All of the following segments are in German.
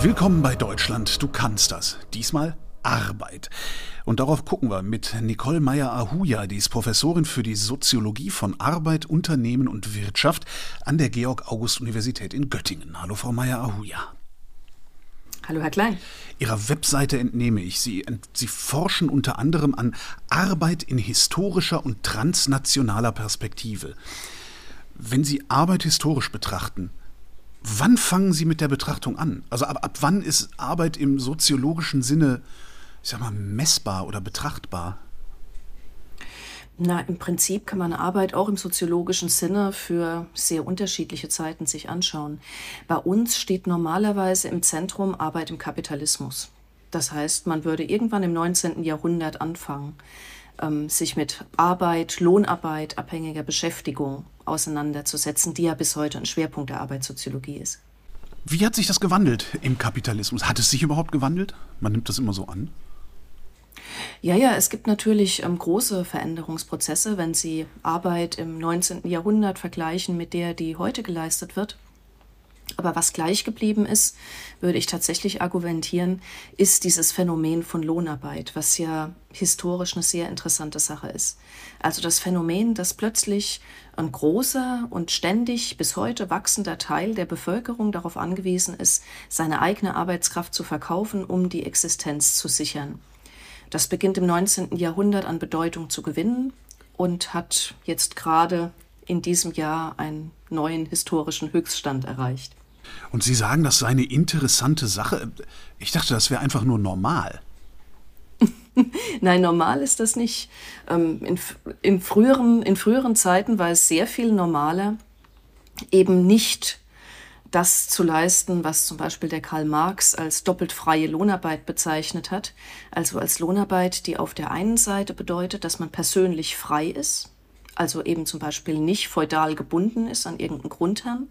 Willkommen bei Deutschland, du kannst das. Diesmal Arbeit. Und darauf gucken wir mit Nicole Meyer-Ahuja, die ist Professorin für die Soziologie von Arbeit, Unternehmen und Wirtschaft an der Georg-August-Universität in Göttingen. Hallo, Frau Meyer-Ahuja. Hallo, Herr Klein. Ihrer Webseite entnehme ich, Sie, Sie forschen unter anderem an Arbeit in historischer und transnationaler Perspektive. Wenn Sie Arbeit historisch betrachten, wann fangen Sie mit der Betrachtung an? Also ab, ab wann ist Arbeit im soziologischen Sinne, ich sag mal, messbar oder betrachtbar? Na, im Prinzip kann man Arbeit auch im soziologischen Sinne für sehr unterschiedliche Zeiten sich anschauen. Bei uns steht normalerweise im Zentrum Arbeit im Kapitalismus. Das heißt, man würde irgendwann im 19. Jahrhundert anfangen, ähm, sich mit Arbeit, Lohnarbeit, abhängiger Beschäftigung auseinanderzusetzen, die ja bis heute ein Schwerpunkt der Arbeitssoziologie ist. Wie hat sich das gewandelt im Kapitalismus? Hat es sich überhaupt gewandelt? Man nimmt das immer so an. Ja, ja, es gibt natürlich ähm, große Veränderungsprozesse, wenn Sie Arbeit im 19. Jahrhundert vergleichen mit der, die heute geleistet wird. Aber was gleich geblieben ist, würde ich tatsächlich argumentieren, ist dieses Phänomen von Lohnarbeit, was ja historisch eine sehr interessante Sache ist. Also das Phänomen, dass plötzlich ein großer und ständig bis heute wachsender Teil der Bevölkerung darauf angewiesen ist, seine eigene Arbeitskraft zu verkaufen, um die Existenz zu sichern. Das beginnt im 19. Jahrhundert an Bedeutung zu gewinnen und hat jetzt gerade in diesem Jahr einen neuen historischen Höchststand erreicht. Und Sie sagen, das sei eine interessante Sache. Ich dachte, das wäre einfach nur normal. Nein, normal ist das nicht. Ähm, in, in, früheren, in früheren Zeiten war es sehr viel normaler, eben nicht das zu leisten, was zum Beispiel der Karl Marx als doppelt freie Lohnarbeit bezeichnet hat. Also als Lohnarbeit, die auf der einen Seite bedeutet, dass man persönlich frei ist, also eben zum Beispiel nicht feudal gebunden ist an irgendeinen Grundherrn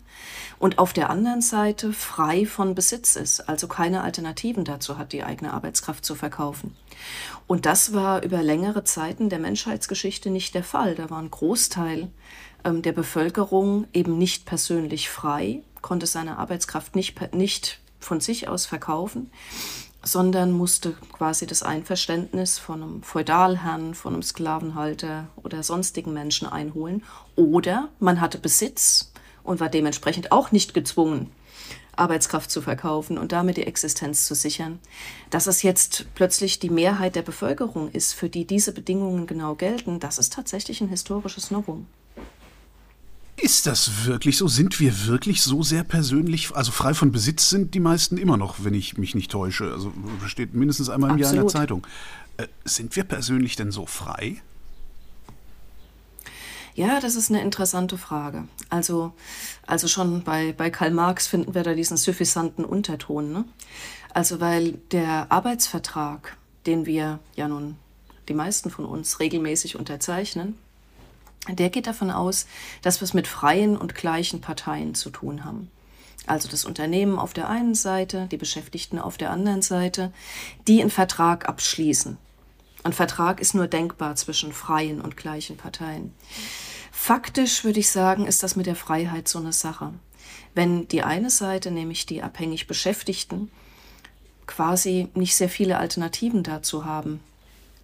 und auf der anderen Seite frei von Besitz ist, also keine Alternativen dazu hat, die eigene Arbeitskraft zu verkaufen. Und das war über längere Zeiten der Menschheitsgeschichte nicht der Fall. Da war ein Großteil ähm, der Bevölkerung eben nicht persönlich frei, konnte seine Arbeitskraft nicht, nicht von sich aus verkaufen, sondern musste quasi das Einverständnis von einem Feudalherrn, von einem Sklavenhalter oder sonstigen Menschen einholen. Oder man hatte Besitz und war dementsprechend auch nicht gezwungen, Arbeitskraft zu verkaufen und damit die Existenz zu sichern. Dass es jetzt plötzlich die Mehrheit der Bevölkerung ist, für die diese Bedingungen genau gelten, das ist tatsächlich ein historisches Novum. Ist das wirklich so? Sind wir wirklich so sehr persönlich, also frei von Besitz sind die meisten immer noch, wenn ich mich nicht täusche. Also steht mindestens einmal im Absolut. Jahr in der Zeitung. Äh, sind wir persönlich denn so frei? Ja, das ist eine interessante Frage. Also, also schon bei, bei Karl Marx finden wir da diesen suffisanten Unterton. Ne? Also weil der Arbeitsvertrag, den wir ja nun die meisten von uns regelmäßig unterzeichnen, der geht davon aus, dass wir es mit freien und gleichen Parteien zu tun haben. Also das Unternehmen auf der einen Seite, die Beschäftigten auf der anderen Seite, die einen Vertrag abschließen. Ein Vertrag ist nur denkbar zwischen freien und gleichen Parteien. Faktisch würde ich sagen, ist das mit der Freiheit so eine Sache. Wenn die eine Seite, nämlich die abhängig Beschäftigten, quasi nicht sehr viele Alternativen dazu haben,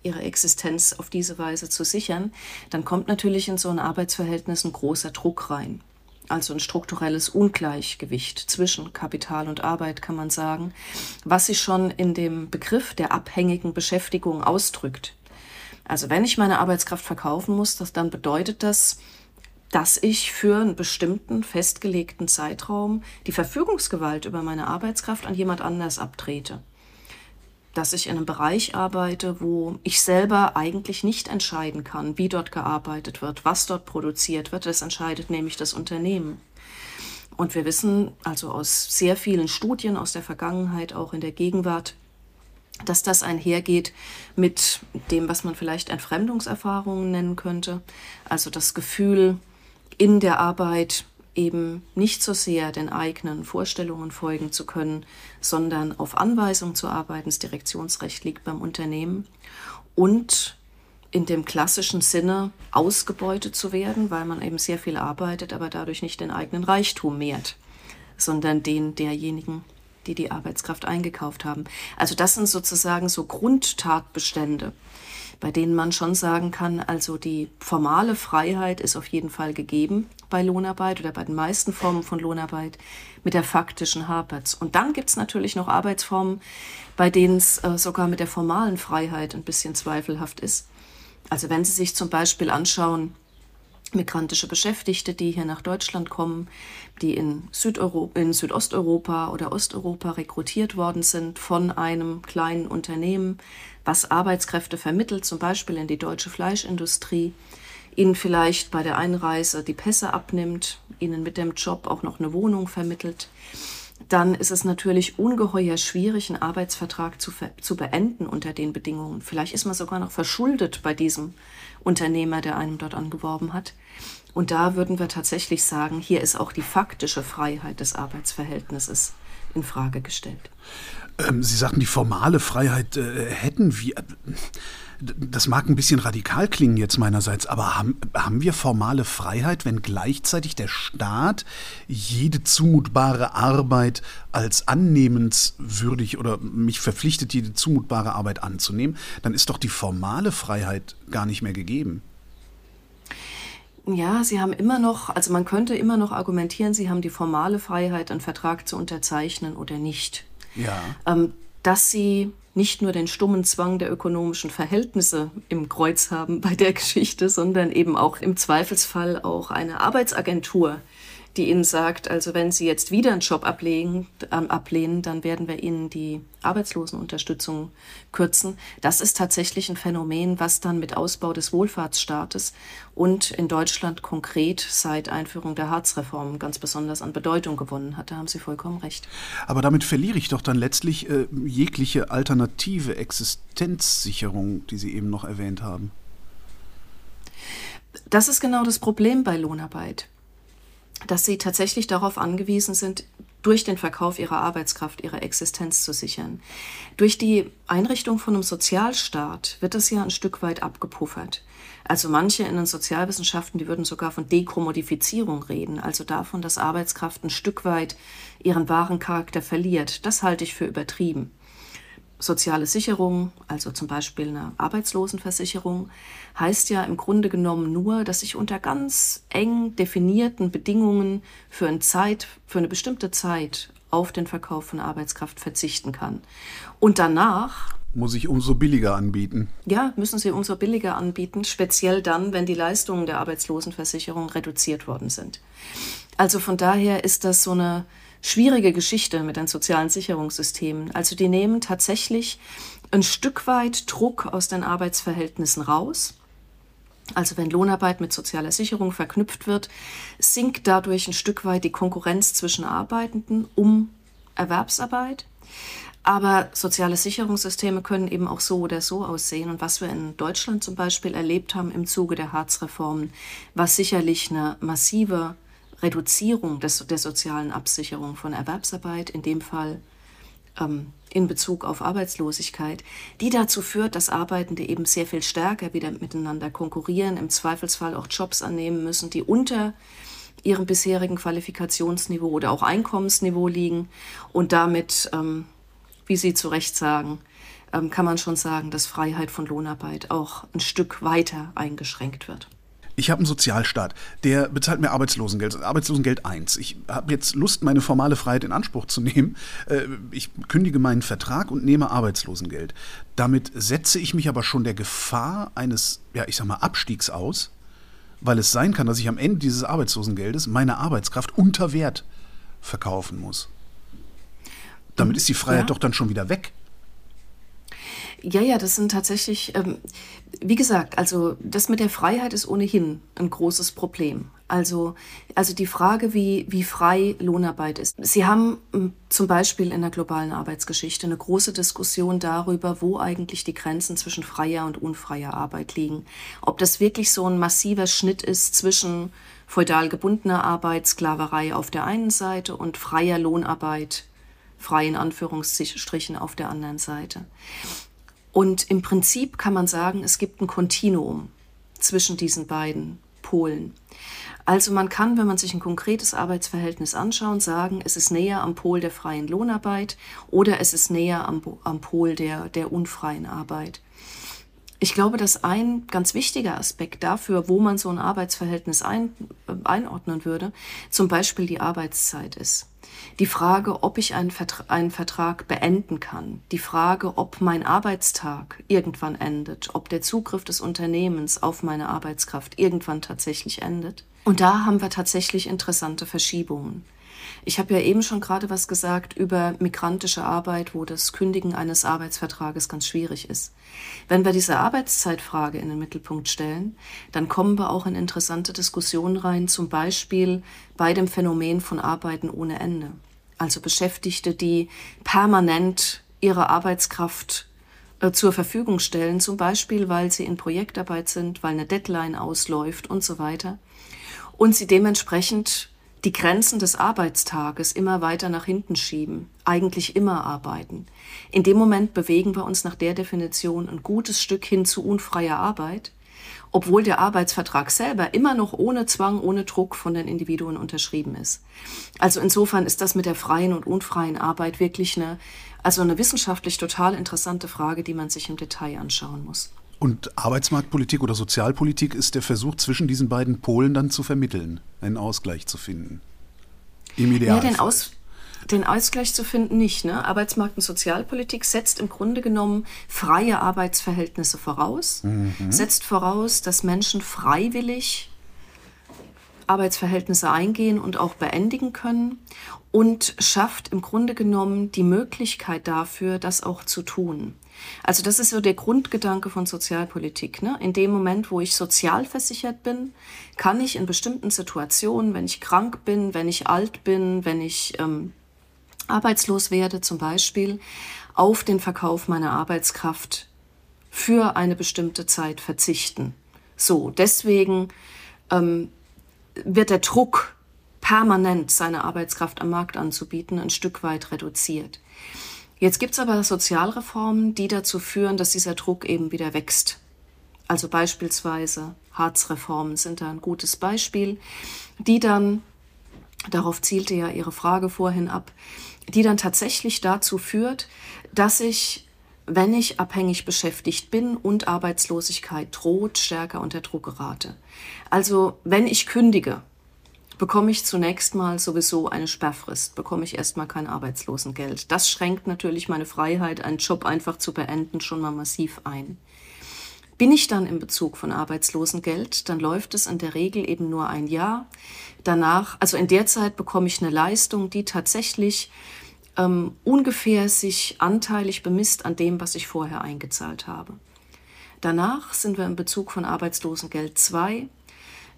ihre Existenz auf diese Weise zu sichern, dann kommt natürlich in so ein Arbeitsverhältnis ein großer Druck rein. Also ein strukturelles Ungleichgewicht zwischen Kapital und Arbeit, kann man sagen, was sich schon in dem Begriff der abhängigen Beschäftigung ausdrückt. Also wenn ich meine Arbeitskraft verkaufen muss, das, dann bedeutet das, dass ich für einen bestimmten festgelegten Zeitraum die Verfügungsgewalt über meine Arbeitskraft an jemand anders abtrete dass ich in einem Bereich arbeite, wo ich selber eigentlich nicht entscheiden kann, wie dort gearbeitet wird, was dort produziert wird. Das entscheidet nämlich das Unternehmen. Und wir wissen also aus sehr vielen Studien aus der Vergangenheit, auch in der Gegenwart, dass das einhergeht mit dem, was man vielleicht Entfremdungserfahrungen nennen könnte. Also das Gefühl, in der Arbeit eben nicht so sehr den eigenen Vorstellungen folgen zu können, sondern auf Anweisung zu arbeiten. Das Direktionsrecht liegt beim Unternehmen und in dem klassischen Sinne ausgebeutet zu werden, weil man eben sehr viel arbeitet, aber dadurch nicht den eigenen Reichtum mehrt, sondern den derjenigen, die die Arbeitskraft eingekauft haben. Also das sind sozusagen so Grundtatbestände, bei denen man schon sagen kann, also die formale Freiheit ist auf jeden Fall gegeben bei Lohnarbeit oder bei den meisten Formen von Lohnarbeit. Mit der faktischen hapert's. Und dann gibt's natürlich noch Arbeitsformen, bei denen es äh, sogar mit der formalen Freiheit ein bisschen zweifelhaft ist. Also wenn Sie sich zum Beispiel anschauen, migrantische Beschäftigte, die hier nach Deutschland kommen, die in, Südeuropa, in Südosteuropa oder Osteuropa rekrutiert worden sind von einem kleinen Unternehmen, was Arbeitskräfte vermittelt, zum Beispiel in die deutsche Fleischindustrie, ihnen vielleicht bei der Einreise die Pässe abnimmt, ihnen mit dem Job auch noch eine Wohnung vermittelt, dann ist es natürlich ungeheuer schwierig, einen Arbeitsvertrag zu, zu beenden unter den Bedingungen. Vielleicht ist man sogar noch verschuldet bei diesem Unternehmer, der einem dort angeworben hat. Und da würden wir tatsächlich sagen, hier ist auch die faktische Freiheit des Arbeitsverhältnisses in Frage gestellt. Ähm, Sie sagten, die formale Freiheit äh, hätten wir. Das mag ein bisschen radikal klingen jetzt meinerseits, aber haben, haben wir formale Freiheit, wenn gleichzeitig der Staat jede zumutbare Arbeit als annehmenswürdig oder mich verpflichtet, jede zumutbare Arbeit anzunehmen? Dann ist doch die formale Freiheit gar nicht mehr gegeben. Ja, Sie haben immer noch, also man könnte immer noch argumentieren, Sie haben die formale Freiheit, einen Vertrag zu unterzeichnen oder nicht. Ja. Ähm, dass Sie nicht nur den stummen Zwang der ökonomischen Verhältnisse im Kreuz haben bei der Geschichte, sondern eben auch im Zweifelsfall auch eine Arbeitsagentur, die ihnen sagt, also wenn sie jetzt wieder einen Job ablehnen, äh, ablehnen, dann werden wir ihnen die Arbeitslosenunterstützung kürzen. Das ist tatsächlich ein Phänomen, was dann mit Ausbau des Wohlfahrtsstaates und in Deutschland konkret seit Einführung der Harzreform ganz besonders an Bedeutung gewonnen hat. Da haben Sie vollkommen recht. Aber damit verliere ich doch dann letztlich äh, jegliche alternative Existenzsicherung, die Sie eben noch erwähnt haben. Das ist genau das Problem bei Lohnarbeit dass sie tatsächlich darauf angewiesen sind, durch den Verkauf ihrer Arbeitskraft ihre Existenz zu sichern. Durch die Einrichtung von einem Sozialstaat wird das ja ein Stück weit abgepuffert. Also manche in den Sozialwissenschaften, die würden sogar von Dekommodifizierung reden, also davon, dass Arbeitskraft ein Stück weit ihren wahren Charakter verliert. Das halte ich für übertrieben soziale Sicherung, also zum Beispiel eine Arbeitslosenversicherung, heißt ja im Grunde genommen nur, dass ich unter ganz eng definierten Bedingungen für, eine Zeit, für eine bestimmte Zeit auf den Verkauf von Arbeitskraft verzichten kann. Und danach muss ich umso billiger anbieten. Ja, müssen sie umso billiger anbieten, speziell dann, wenn die Leistungen der Arbeitslosenversicherung reduziert worden sind. Also von daher ist das so eine schwierige Geschichte mit den sozialen Sicherungssystemen. Also die nehmen tatsächlich ein Stück weit Druck aus den Arbeitsverhältnissen raus. Also wenn Lohnarbeit mit sozialer Sicherung verknüpft wird, sinkt dadurch ein Stück weit die Konkurrenz zwischen Arbeitenden um Erwerbsarbeit. Aber soziale Sicherungssysteme können eben auch so oder so aussehen. Und was wir in Deutschland zum Beispiel erlebt haben im Zuge der Harzreformen, war sicherlich eine massive Reduzierung des, der sozialen Absicherung von Erwerbsarbeit, in dem Fall ähm, in Bezug auf Arbeitslosigkeit, die dazu führt, dass Arbeitende eben sehr viel stärker wieder miteinander konkurrieren, im Zweifelsfall auch Jobs annehmen müssen, die unter ihrem bisherigen Qualifikationsniveau oder auch Einkommensniveau liegen und damit, ähm, wie Sie zu Recht sagen, ähm, kann man schon sagen, dass Freiheit von Lohnarbeit auch ein Stück weiter eingeschränkt wird. Ich habe einen Sozialstaat, der bezahlt mir Arbeitslosengeld, Arbeitslosengeld 1. Ich habe jetzt Lust, meine formale Freiheit in Anspruch zu nehmen. Äh, ich kündige meinen Vertrag und nehme Arbeitslosengeld. Damit setze ich mich aber schon der Gefahr eines, ja, ich sag mal, Abstiegs aus, weil es sein kann, dass ich am Ende dieses Arbeitslosengeldes meine Arbeitskraft unter Wert verkaufen muss. Damit ist die Freiheit ja. doch dann schon wieder weg. Ja, ja, das sind tatsächlich, ähm, wie gesagt, also das mit der Freiheit ist ohnehin ein großes Problem. Also, also die Frage, wie, wie frei Lohnarbeit ist. Sie haben ähm, zum Beispiel in der globalen Arbeitsgeschichte eine große Diskussion darüber, wo eigentlich die Grenzen zwischen freier und unfreier Arbeit liegen. Ob das wirklich so ein massiver Schnitt ist zwischen feudal gebundener Arbeit, Sklaverei auf der einen Seite und freier Lohnarbeit, frei in Anführungsstrichen auf der anderen Seite. Und im Prinzip kann man sagen, es gibt ein Kontinuum zwischen diesen beiden Polen. Also man kann, wenn man sich ein konkretes Arbeitsverhältnis anschaut, sagen, es ist näher am Pol der freien Lohnarbeit oder es ist näher am, am Pol der, der unfreien Arbeit. Ich glaube, dass ein ganz wichtiger Aspekt dafür, wo man so ein Arbeitsverhältnis ein, äh, einordnen würde, zum Beispiel die Arbeitszeit ist. Die Frage, ob ich einen Vertrag, einen Vertrag beenden kann. Die Frage, ob mein Arbeitstag irgendwann endet. Ob der Zugriff des Unternehmens auf meine Arbeitskraft irgendwann tatsächlich endet. Und da haben wir tatsächlich interessante Verschiebungen. Ich habe ja eben schon gerade was gesagt über migrantische Arbeit, wo das Kündigen eines Arbeitsvertrages ganz schwierig ist. Wenn wir diese Arbeitszeitfrage in den Mittelpunkt stellen, dann kommen wir auch in interessante Diskussionen rein, zum Beispiel bei dem Phänomen von Arbeiten ohne Ende. Also Beschäftigte, die permanent ihre Arbeitskraft äh, zur Verfügung stellen, zum Beispiel weil sie in Projektarbeit sind, weil eine Deadline ausläuft und so weiter. Und sie dementsprechend die Grenzen des Arbeitstages immer weiter nach hinten schieben, eigentlich immer arbeiten. In dem Moment bewegen wir uns nach der Definition ein gutes Stück hin zu unfreier Arbeit, obwohl der Arbeitsvertrag selber immer noch ohne Zwang, ohne Druck von den Individuen unterschrieben ist. Also insofern ist das mit der freien und unfreien Arbeit wirklich eine, also eine wissenschaftlich total interessante Frage, die man sich im Detail anschauen muss. Und Arbeitsmarktpolitik oder Sozialpolitik ist der Versuch, zwischen diesen beiden Polen dann zu vermitteln, einen Ausgleich zu finden. Im Idealfall. Ja, den, Aus, den Ausgleich zu finden nicht. Ne? Arbeitsmarkt- und Sozialpolitik setzt im Grunde genommen freie Arbeitsverhältnisse voraus, mhm. setzt voraus, dass Menschen freiwillig Arbeitsverhältnisse eingehen und auch beendigen können und schafft im Grunde genommen die Möglichkeit dafür, das auch zu tun. Also das ist so der Grundgedanke von Sozialpolitik. Ne? In dem Moment, wo ich sozial versichert bin, kann ich in bestimmten Situationen, wenn ich krank bin, wenn ich alt bin, wenn ich ähm, arbeitslos werde zum Beispiel, auf den Verkauf meiner Arbeitskraft für eine bestimmte Zeit verzichten. So, deswegen ähm, wird der Druck, permanent seine Arbeitskraft am Markt anzubieten, ein Stück weit reduziert. Jetzt gibt es aber Sozialreformen, die dazu führen, dass dieser Druck eben wieder wächst. Also beispielsweise Harzreformen sind da ein gutes Beispiel, die dann, darauf zielte ja Ihre Frage vorhin ab, die dann tatsächlich dazu führt, dass ich, wenn ich abhängig beschäftigt bin und Arbeitslosigkeit droht, stärker unter Druck gerate. Also wenn ich kündige, bekomme ich zunächst mal sowieso eine Sperrfrist, bekomme ich erstmal kein Arbeitslosengeld. Das schränkt natürlich meine Freiheit, einen Job einfach zu beenden, schon mal massiv ein. Bin ich dann im Bezug von Arbeitslosengeld, dann läuft es in der Regel eben nur ein Jahr. Danach, also in der Zeit bekomme ich eine Leistung, die tatsächlich ähm, ungefähr sich anteilig bemisst an dem, was ich vorher eingezahlt habe. Danach sind wir im Bezug von Arbeitslosengeld 2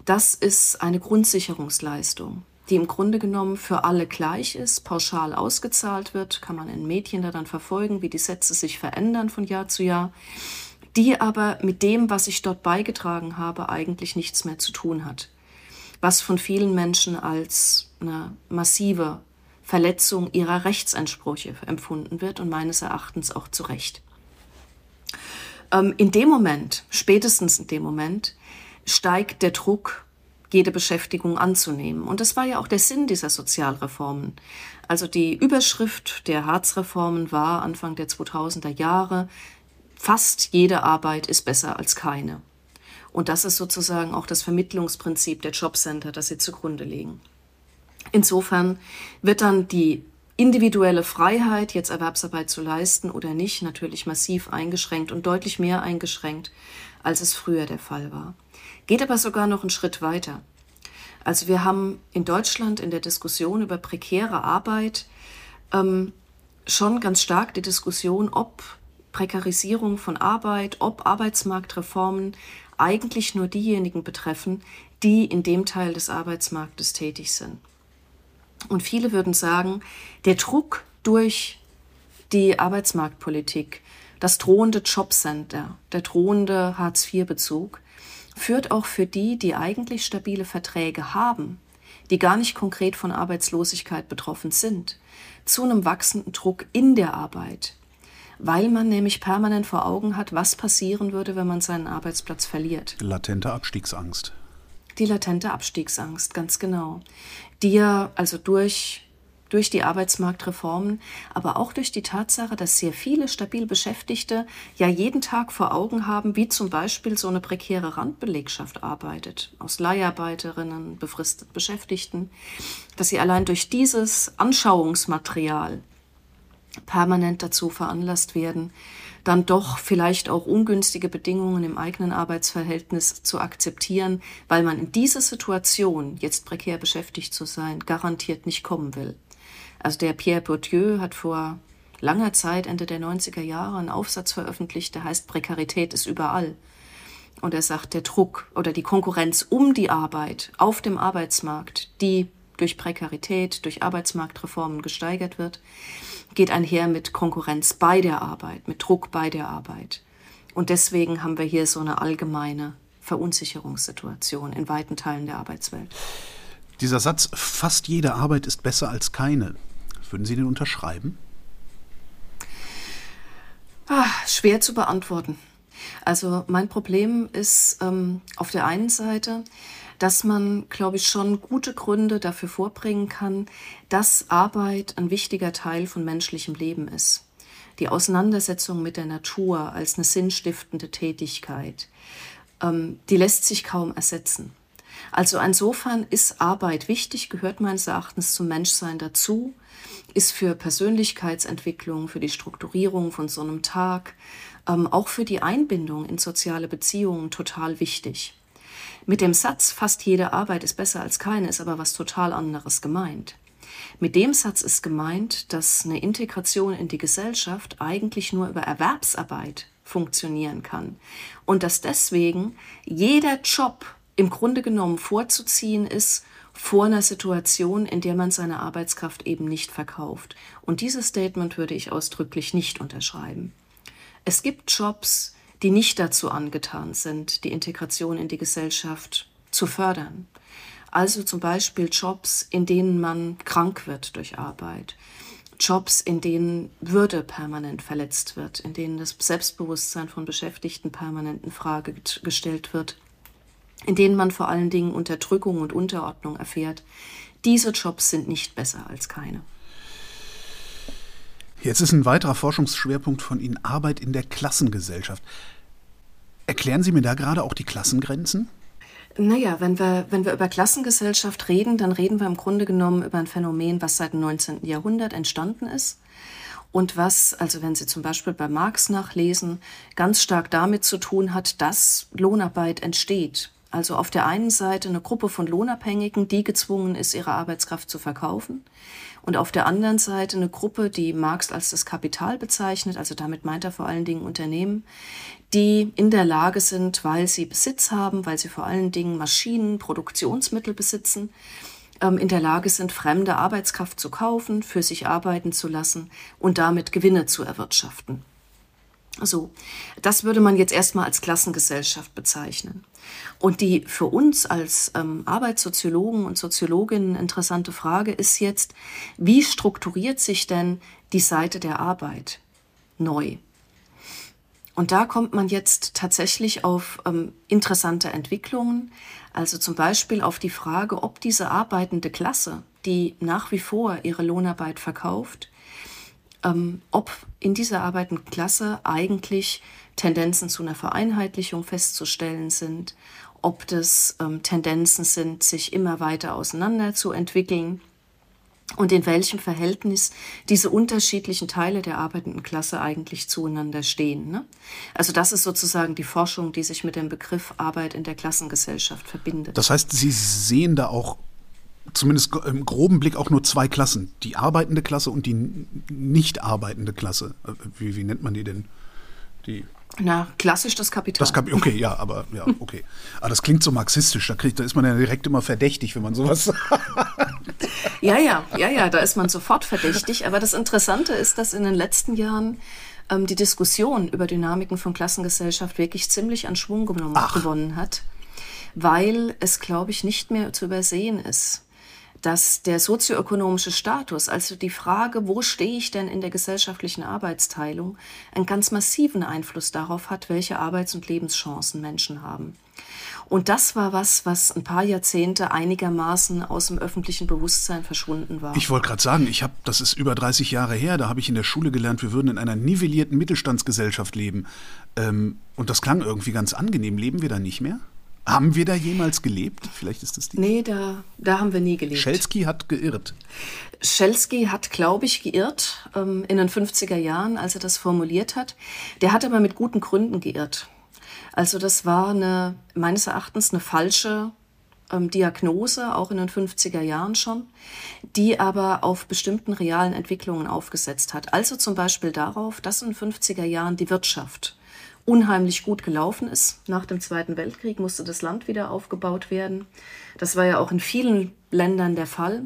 das ist eine Grundsicherungsleistung, die im Grunde genommen für alle gleich ist, pauschal ausgezahlt wird, kann man in Medien da dann verfolgen, wie die Sätze sich verändern von Jahr zu Jahr, die aber mit dem, was ich dort beigetragen habe, eigentlich nichts mehr zu tun hat. Was von vielen Menschen als eine massive Verletzung ihrer Rechtsansprüche empfunden wird und meines Erachtens auch zu Recht. Ähm, in dem Moment, spätestens in dem Moment, steigt der Druck, jede Beschäftigung anzunehmen. Und das war ja auch der Sinn dieser Sozialreformen. Also die Überschrift der Harzreformen war Anfang der 2000er Jahre, fast jede Arbeit ist besser als keine. Und das ist sozusagen auch das Vermittlungsprinzip der Jobcenter, das sie zugrunde legen. Insofern wird dann die individuelle Freiheit, jetzt Erwerbsarbeit zu leisten oder nicht, natürlich massiv eingeschränkt und deutlich mehr eingeschränkt, als es früher der Fall war. Geht aber sogar noch einen Schritt weiter. Also wir haben in Deutschland in der Diskussion über prekäre Arbeit ähm, schon ganz stark die Diskussion, ob Prekarisierung von Arbeit, ob Arbeitsmarktreformen eigentlich nur diejenigen betreffen, die in dem Teil des Arbeitsmarktes tätig sind. Und viele würden sagen, der Druck durch die Arbeitsmarktpolitik, das drohende Jobcenter, der drohende Hartz-IV-Bezug führt auch für die, die eigentlich stabile Verträge haben, die gar nicht konkret von Arbeitslosigkeit betroffen sind, zu einem wachsenden Druck in der Arbeit, weil man nämlich permanent vor Augen hat, was passieren würde, wenn man seinen Arbeitsplatz verliert. Latente Abstiegsangst. Die latente Abstiegsangst, ganz genau. Die ja also durch durch die Arbeitsmarktreformen, aber auch durch die Tatsache, dass sehr viele stabil Beschäftigte ja jeden Tag vor Augen haben, wie zum Beispiel so eine prekäre Randbelegschaft arbeitet, aus Leiharbeiterinnen, befristet Beschäftigten, dass sie allein durch dieses Anschauungsmaterial permanent dazu veranlasst werden, dann doch vielleicht auch ungünstige Bedingungen im eigenen Arbeitsverhältnis zu akzeptieren, weil man in dieser Situation, jetzt prekär beschäftigt zu sein, garantiert nicht kommen will. Also der Pierre Bourdieu hat vor langer Zeit, Ende der 90er Jahre, einen Aufsatz veröffentlicht, der heißt Prekarität ist überall. Und er sagt, der Druck oder die Konkurrenz um die Arbeit auf dem Arbeitsmarkt, die durch Prekarität, durch Arbeitsmarktreformen gesteigert wird, geht einher mit Konkurrenz bei der Arbeit, mit Druck bei der Arbeit. Und deswegen haben wir hier so eine allgemeine Verunsicherungssituation in weiten Teilen der Arbeitswelt. Dieser Satz, fast jede Arbeit ist besser als keine, würden Sie den unterschreiben? Ah, schwer zu beantworten. Also mein Problem ist ähm, auf der einen Seite, dass man, glaube ich, schon gute Gründe dafür vorbringen kann, dass Arbeit ein wichtiger Teil von menschlichem Leben ist. Die Auseinandersetzung mit der Natur als eine sinnstiftende Tätigkeit, ähm, die lässt sich kaum ersetzen. Also insofern ist Arbeit wichtig, gehört meines Erachtens zum Menschsein dazu ist für Persönlichkeitsentwicklung, für die Strukturierung von so einem Tag, ähm, auch für die Einbindung in soziale Beziehungen total wichtig. Mit dem Satz, fast jede Arbeit ist besser als keine, ist aber was total anderes gemeint. Mit dem Satz ist gemeint, dass eine Integration in die Gesellschaft eigentlich nur über Erwerbsarbeit funktionieren kann und dass deswegen jeder Job im Grunde genommen vorzuziehen ist vor einer Situation, in der man seine Arbeitskraft eben nicht verkauft. Und dieses Statement würde ich ausdrücklich nicht unterschreiben. Es gibt Jobs, die nicht dazu angetan sind, die Integration in die Gesellschaft zu fördern. Also zum Beispiel Jobs, in denen man krank wird durch Arbeit. Jobs, in denen Würde permanent verletzt wird, in denen das Selbstbewusstsein von Beschäftigten permanent in Frage gestellt wird in denen man vor allen Dingen Unterdrückung und Unterordnung erfährt. Diese Jobs sind nicht besser als keine. Jetzt ist ein weiterer Forschungsschwerpunkt von Ihnen Arbeit in der Klassengesellschaft. Erklären Sie mir da gerade auch die Klassengrenzen? Naja, wenn wir, wenn wir über Klassengesellschaft reden, dann reden wir im Grunde genommen über ein Phänomen, was seit dem 19. Jahrhundert entstanden ist und was, also wenn Sie zum Beispiel bei Marx nachlesen, ganz stark damit zu tun hat, dass Lohnarbeit entsteht. Also auf der einen Seite eine Gruppe von Lohnabhängigen, die gezwungen ist, ihre Arbeitskraft zu verkaufen. Und auf der anderen Seite eine Gruppe, die Marx als das Kapital bezeichnet, also damit meint er vor allen Dingen Unternehmen, die in der Lage sind, weil sie Besitz haben, weil sie vor allen Dingen Maschinen, Produktionsmittel besitzen, ähm, in der Lage sind, fremde Arbeitskraft zu kaufen, für sich arbeiten zu lassen und damit Gewinne zu erwirtschaften. So, das würde man jetzt erstmal als Klassengesellschaft bezeichnen. Und die für uns als ähm, Arbeitssoziologen und Soziologinnen interessante Frage ist jetzt, wie strukturiert sich denn die Seite der Arbeit neu? Und da kommt man jetzt tatsächlich auf ähm, interessante Entwicklungen, also zum Beispiel auf die Frage, ob diese arbeitende Klasse, die nach wie vor ihre Lohnarbeit verkauft, ähm, ob in dieser arbeitenden Klasse eigentlich Tendenzen zu einer Vereinheitlichung festzustellen sind, ob das ähm, Tendenzen sind, sich immer weiter auseinanderzuentwickeln und in welchem Verhältnis diese unterschiedlichen Teile der arbeitenden Klasse eigentlich zueinander stehen. Ne? Also das ist sozusagen die Forschung, die sich mit dem Begriff Arbeit in der Klassengesellschaft verbindet. Das heißt, Sie sehen da auch zumindest im groben Blick auch nur zwei Klassen. Die arbeitende Klasse und die nicht arbeitende Klasse. Äh, wie, wie nennt man die denn? Die na, klassisch das Kapital. Das Kap okay, ja, aber ja, okay. Aber das klingt so marxistisch, da, kriegt, da ist man ja direkt immer verdächtig, wenn man sowas sagt. Ja, ja, ja, ja, da ist man sofort verdächtig. Aber das Interessante ist, dass in den letzten Jahren ähm, die Diskussion über Dynamiken von Klassengesellschaft wirklich ziemlich an Schwung gewonnen hat, weil es, glaube ich, nicht mehr zu übersehen ist dass der sozioökonomische Status, also die Frage, wo stehe ich denn in der gesellschaftlichen Arbeitsteilung, einen ganz massiven Einfluss darauf hat, welche Arbeits- und Lebenschancen Menschen haben. Und das war was, was ein paar Jahrzehnte einigermaßen aus dem öffentlichen Bewusstsein verschwunden war. Ich wollte gerade sagen, ich habe, das ist über 30 Jahre her, da habe ich in der Schule gelernt, wir würden in einer nivellierten Mittelstandsgesellschaft leben. Ähm, und das klang irgendwie ganz angenehm. Leben wir da nicht mehr? Haben wir da jemals gelebt? Vielleicht ist das die. Nee, da, da haben wir nie gelebt. Schelsky hat geirrt. Schelsky hat, glaube ich, geirrt ähm, in den 50er Jahren, als er das formuliert hat. Der hat aber mit guten Gründen geirrt. Also das war eine, meines Erachtens eine falsche ähm, Diagnose, auch in den 50er Jahren schon, die aber auf bestimmten realen Entwicklungen aufgesetzt hat. Also zum Beispiel darauf, dass in den 50er Jahren die Wirtschaft unheimlich gut gelaufen ist. Nach dem Zweiten Weltkrieg musste das Land wieder aufgebaut werden. Das war ja auch in vielen Ländern der Fall.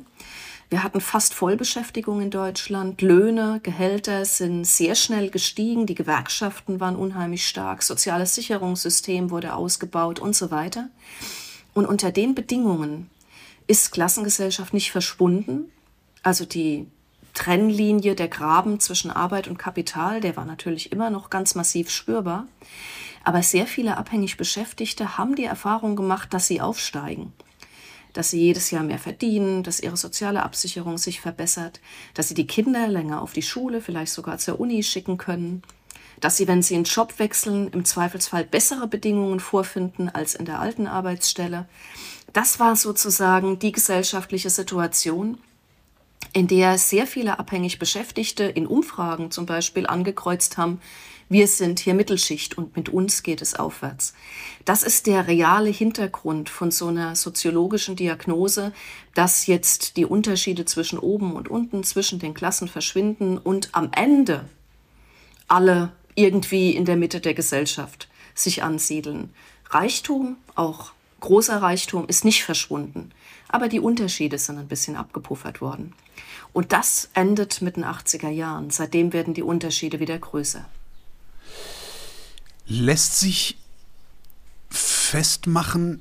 Wir hatten fast Vollbeschäftigung in Deutschland. Löhne, Gehälter sind sehr schnell gestiegen. Die Gewerkschaften waren unheimlich stark. Soziales Sicherungssystem wurde ausgebaut und so weiter. Und unter den Bedingungen ist Klassengesellschaft nicht verschwunden. Also die Trennlinie, der Graben zwischen Arbeit und Kapital, der war natürlich immer noch ganz massiv spürbar. Aber sehr viele abhängig Beschäftigte haben die Erfahrung gemacht, dass sie aufsteigen dass sie jedes Jahr mehr verdienen, dass ihre soziale Absicherung sich verbessert, dass sie die Kinder länger auf die Schule, vielleicht sogar zur Uni schicken können, dass sie, wenn sie einen Job wechseln, im Zweifelsfall bessere Bedingungen vorfinden als in der alten Arbeitsstelle. Das war sozusagen die gesellschaftliche Situation, in der sehr viele abhängig Beschäftigte in Umfragen zum Beispiel angekreuzt haben, wir sind hier Mittelschicht und mit uns geht es aufwärts. Das ist der reale Hintergrund von so einer soziologischen Diagnose, dass jetzt die Unterschiede zwischen oben und unten, zwischen den Klassen verschwinden und am Ende alle irgendwie in der Mitte der Gesellschaft sich ansiedeln. Reichtum, auch großer Reichtum, ist nicht verschwunden, aber die Unterschiede sind ein bisschen abgepuffert worden. Und das endet mit den 80er Jahren. Seitdem werden die Unterschiede wieder größer. Lässt sich festmachen,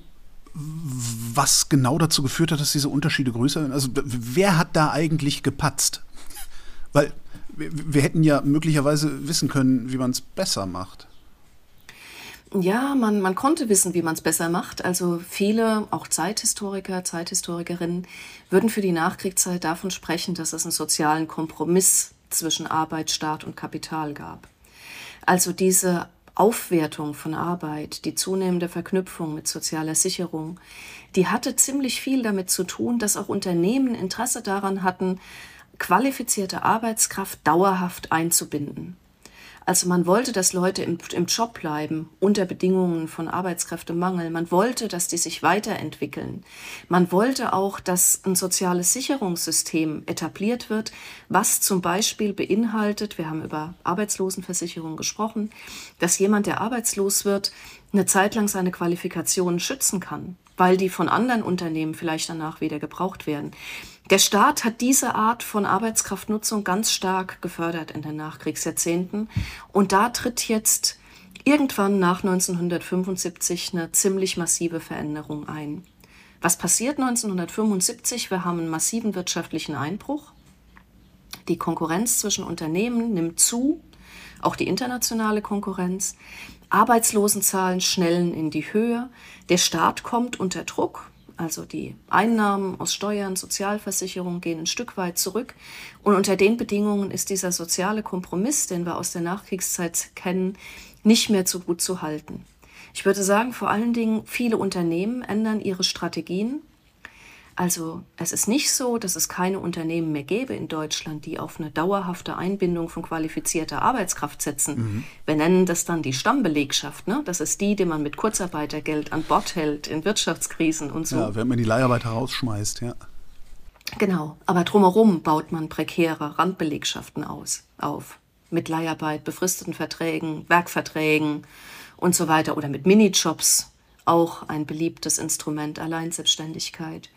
was genau dazu geführt hat, dass diese Unterschiede größer sind? Also wer hat da eigentlich gepatzt? Weil wir hätten ja möglicherweise wissen können, wie man es besser macht. Ja, man, man konnte wissen, wie man es besser macht. Also viele, auch Zeithistoriker, Zeithistorikerinnen, würden für die Nachkriegszeit davon sprechen, dass es einen sozialen Kompromiss zwischen Arbeit, Staat und Kapital gab. Also diese Aufwertung von Arbeit, die zunehmende Verknüpfung mit sozialer Sicherung, die hatte ziemlich viel damit zu tun, dass auch Unternehmen Interesse daran hatten, qualifizierte Arbeitskraft dauerhaft einzubinden. Also man wollte, dass Leute im, im Job bleiben unter Bedingungen von Arbeitskräftemangel. Man wollte, dass die sich weiterentwickeln. Man wollte auch, dass ein soziales Sicherungssystem etabliert wird, was zum Beispiel beinhaltet, wir haben über Arbeitslosenversicherung gesprochen, dass jemand, der arbeitslos wird, eine Zeit lang seine Qualifikationen schützen kann, weil die von anderen Unternehmen vielleicht danach wieder gebraucht werden. Der Staat hat diese Art von Arbeitskraftnutzung ganz stark gefördert in den Nachkriegsjahrzehnten. Und da tritt jetzt irgendwann nach 1975 eine ziemlich massive Veränderung ein. Was passiert 1975? Wir haben einen massiven wirtschaftlichen Einbruch. Die Konkurrenz zwischen Unternehmen nimmt zu, auch die internationale Konkurrenz. Arbeitslosenzahlen schnellen in die Höhe. Der Staat kommt unter Druck. Also die Einnahmen aus Steuern, Sozialversicherung gehen ein Stück weit zurück. Und unter den Bedingungen ist dieser soziale Kompromiss, den wir aus der Nachkriegszeit kennen, nicht mehr so gut zu halten. Ich würde sagen, vor allen Dingen viele Unternehmen ändern ihre Strategien also es ist nicht so, dass es keine Unternehmen mehr gäbe in Deutschland, die auf eine dauerhafte Einbindung von qualifizierter Arbeitskraft setzen. Mhm. Wir nennen das dann die Stammbelegschaft. Ne? Das ist die, die man mit Kurzarbeitergeld an Bord hält in Wirtschaftskrisen und so. Ja, wenn man die Leiharbeiter rausschmeißt, ja. Genau, aber drumherum baut man prekäre Randbelegschaften aus, auf. Mit Leiharbeit, befristeten Verträgen, Werkverträgen und so weiter oder mit Minijobs, auch ein beliebtes Instrument, Alleinselbstständigkeit.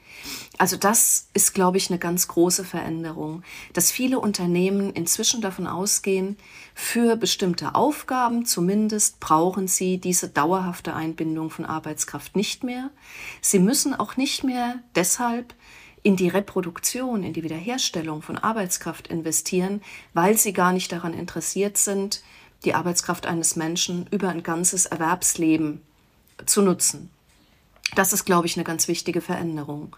Also das ist, glaube ich, eine ganz große Veränderung, dass viele Unternehmen inzwischen davon ausgehen, für bestimmte Aufgaben zumindest brauchen sie diese dauerhafte Einbindung von Arbeitskraft nicht mehr. Sie müssen auch nicht mehr deshalb in die Reproduktion, in die Wiederherstellung von Arbeitskraft investieren, weil sie gar nicht daran interessiert sind, die Arbeitskraft eines Menschen über ein ganzes Erwerbsleben zu nutzen. Das ist, glaube ich, eine ganz wichtige Veränderung.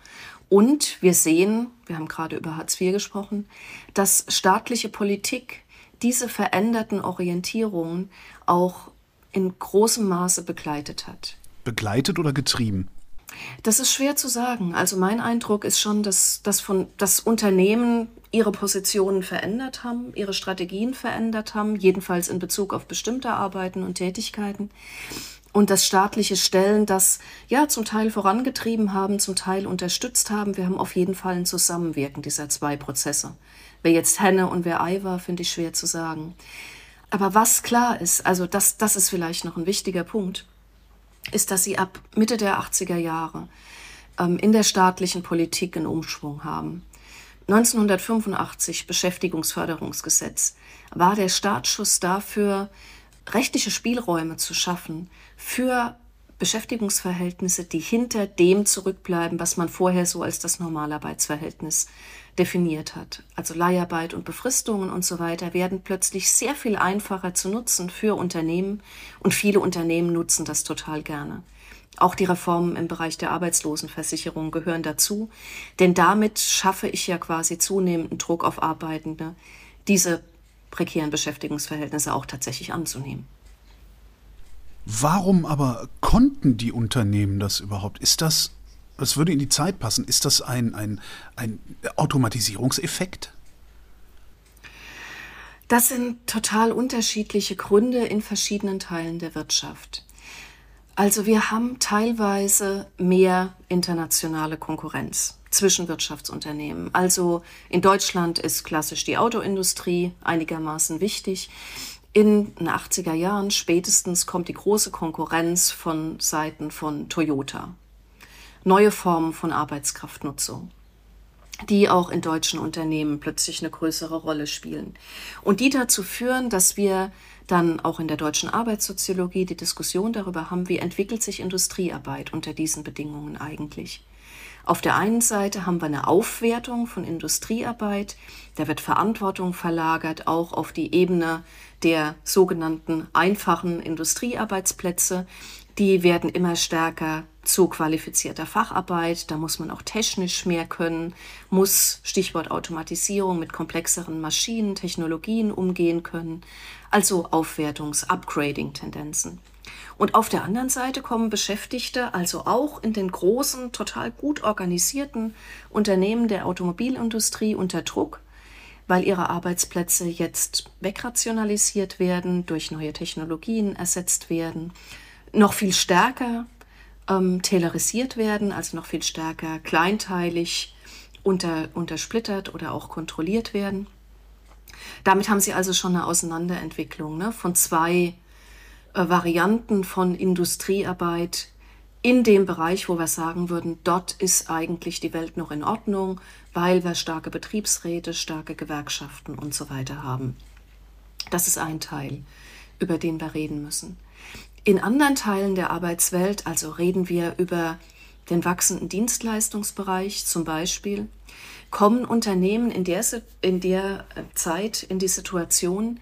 Und wir sehen, wir haben gerade über Hartz IV gesprochen, dass staatliche Politik diese veränderten Orientierungen auch in großem Maße begleitet hat. Begleitet oder getrieben? Das ist schwer zu sagen. Also mein Eindruck ist schon, dass, dass, von, dass Unternehmen ihre Positionen verändert haben, ihre Strategien verändert haben, jedenfalls in Bezug auf bestimmte Arbeiten und Tätigkeiten und dass staatliche Stellen das ja zum Teil vorangetrieben haben, zum Teil unterstützt haben. Wir haben auf jeden Fall ein Zusammenwirken dieser zwei Prozesse. Wer jetzt Henne und wer Ei war, finde ich schwer zu sagen. Aber was klar ist, also das, das ist vielleicht noch ein wichtiger Punkt, ist, dass sie ab Mitte der 80er Jahre ähm, in der staatlichen Politik einen Umschwung haben. 1985 Beschäftigungsförderungsgesetz war der Startschuss dafür, rechtliche Spielräume zu schaffen für Beschäftigungsverhältnisse, die hinter dem zurückbleiben, was man vorher so als das Normalarbeitsverhältnis definiert hat. Also Leiharbeit und Befristungen und so weiter werden plötzlich sehr viel einfacher zu nutzen für Unternehmen und viele Unternehmen nutzen das total gerne. Auch die Reformen im Bereich der Arbeitslosenversicherung gehören dazu, denn damit schaffe ich ja quasi zunehmenden Druck auf Arbeitende, diese prekären Beschäftigungsverhältnisse auch tatsächlich anzunehmen. Warum aber konnten die Unternehmen das überhaupt? Ist das, das würde in die Zeit passen, ist das ein, ein, ein Automatisierungseffekt? Das sind total unterschiedliche Gründe in verschiedenen Teilen der Wirtschaft. Also wir haben teilweise mehr internationale Konkurrenz zwischen Wirtschaftsunternehmen. Also in Deutschland ist klassisch die Autoindustrie einigermaßen wichtig. In den 80er Jahren spätestens kommt die große Konkurrenz von Seiten von Toyota. Neue Formen von Arbeitskraftnutzung, die auch in deutschen Unternehmen plötzlich eine größere Rolle spielen. Und die dazu führen, dass wir dann auch in der deutschen Arbeitssoziologie die Diskussion darüber haben, wie entwickelt sich Industriearbeit unter diesen Bedingungen eigentlich. Auf der einen Seite haben wir eine Aufwertung von Industriearbeit, da wird Verantwortung verlagert, auch auf die Ebene der sogenannten einfachen Industriearbeitsplätze. Die werden immer stärker zu qualifizierter Facharbeit. Da muss man auch technisch mehr können, muss Stichwort Automatisierung mit komplexeren Maschinen, Technologien umgehen können. Also Aufwertungs-, Upgrading-Tendenzen. Und auf der anderen Seite kommen Beschäftigte, also auch in den großen, total gut organisierten Unternehmen der Automobilindustrie unter Druck, weil ihre Arbeitsplätze jetzt wegrationalisiert werden, durch neue Technologien ersetzt werden, noch viel stärker ähm, tailorisiert werden, also noch viel stärker kleinteilig unter, untersplittert oder auch kontrolliert werden. Damit haben sie also schon eine Auseinanderentwicklung ne, von zwei Varianten von Industriearbeit in dem Bereich, wo wir sagen würden, dort ist eigentlich die Welt noch in Ordnung, weil wir starke Betriebsräte, starke Gewerkschaften und so weiter haben. Das ist ein Teil, über den wir reden müssen. In anderen Teilen der Arbeitswelt, also reden wir über den wachsenden Dienstleistungsbereich zum Beispiel, kommen Unternehmen in der, in der Zeit in die Situation,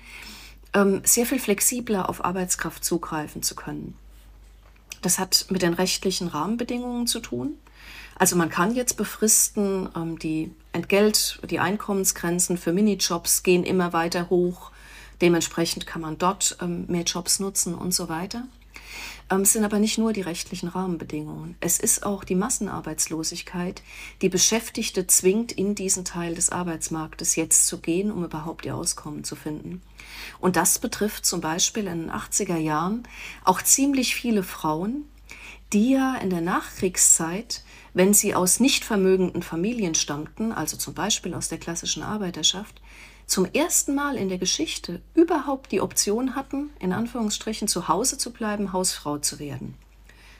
sehr viel flexibler auf Arbeitskraft zugreifen zu können. Das hat mit den rechtlichen Rahmenbedingungen zu tun. Also man kann jetzt befristen, ähm, die Entgelt, die Einkommensgrenzen für Minijobs gehen immer weiter hoch. Dementsprechend kann man dort ähm, mehr Jobs nutzen und so weiter. Ähm, es sind aber nicht nur die rechtlichen Rahmenbedingungen. Es ist auch die Massenarbeitslosigkeit, die Beschäftigte zwingt, in diesen Teil des Arbeitsmarktes jetzt zu gehen, um überhaupt ihr Auskommen zu finden. Und das betrifft zum Beispiel in den 80er Jahren auch ziemlich viele Frauen, die ja in der Nachkriegszeit, wenn sie aus nicht vermögenden Familien stammten, also zum Beispiel aus der klassischen Arbeiterschaft, zum ersten Mal in der Geschichte überhaupt die Option hatten, in Anführungsstrichen zu Hause zu bleiben, Hausfrau zu werden.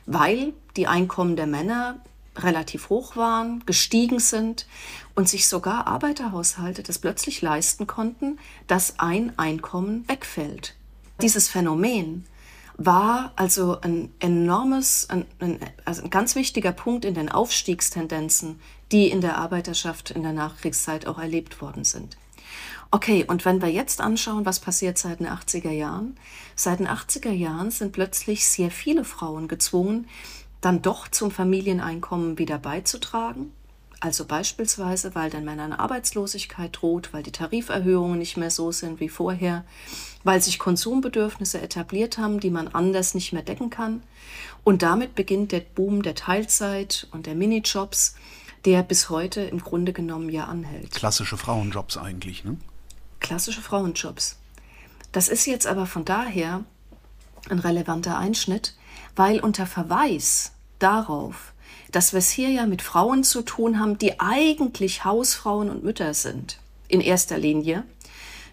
Weil die Einkommen der Männer relativ hoch waren, gestiegen sind und sich sogar Arbeiterhaushalte das plötzlich leisten konnten, dass ein Einkommen wegfällt. Dieses Phänomen war also ein enormes, ein, ein, also ein ganz wichtiger Punkt in den Aufstiegstendenzen, die in der Arbeiterschaft in der Nachkriegszeit auch erlebt worden sind. Okay, und wenn wir jetzt anschauen, was passiert seit den 80er Jahren, seit den 80er Jahren sind plötzlich sehr viele Frauen gezwungen, dann doch zum Familieneinkommen wieder beizutragen. Also beispielsweise, weil den Männern Arbeitslosigkeit droht, weil die Tariferhöhungen nicht mehr so sind wie vorher, weil sich Konsumbedürfnisse etabliert haben, die man anders nicht mehr decken kann. Und damit beginnt der Boom der Teilzeit und der Minijobs, der bis heute im Grunde genommen ja anhält. Klassische Frauenjobs eigentlich, ne? Klassische Frauenjobs. Das ist jetzt aber von daher ein relevanter Einschnitt, weil unter Verweis darauf, dass wir es hier ja mit Frauen zu tun haben, die eigentlich Hausfrauen und Mütter sind, in erster Linie,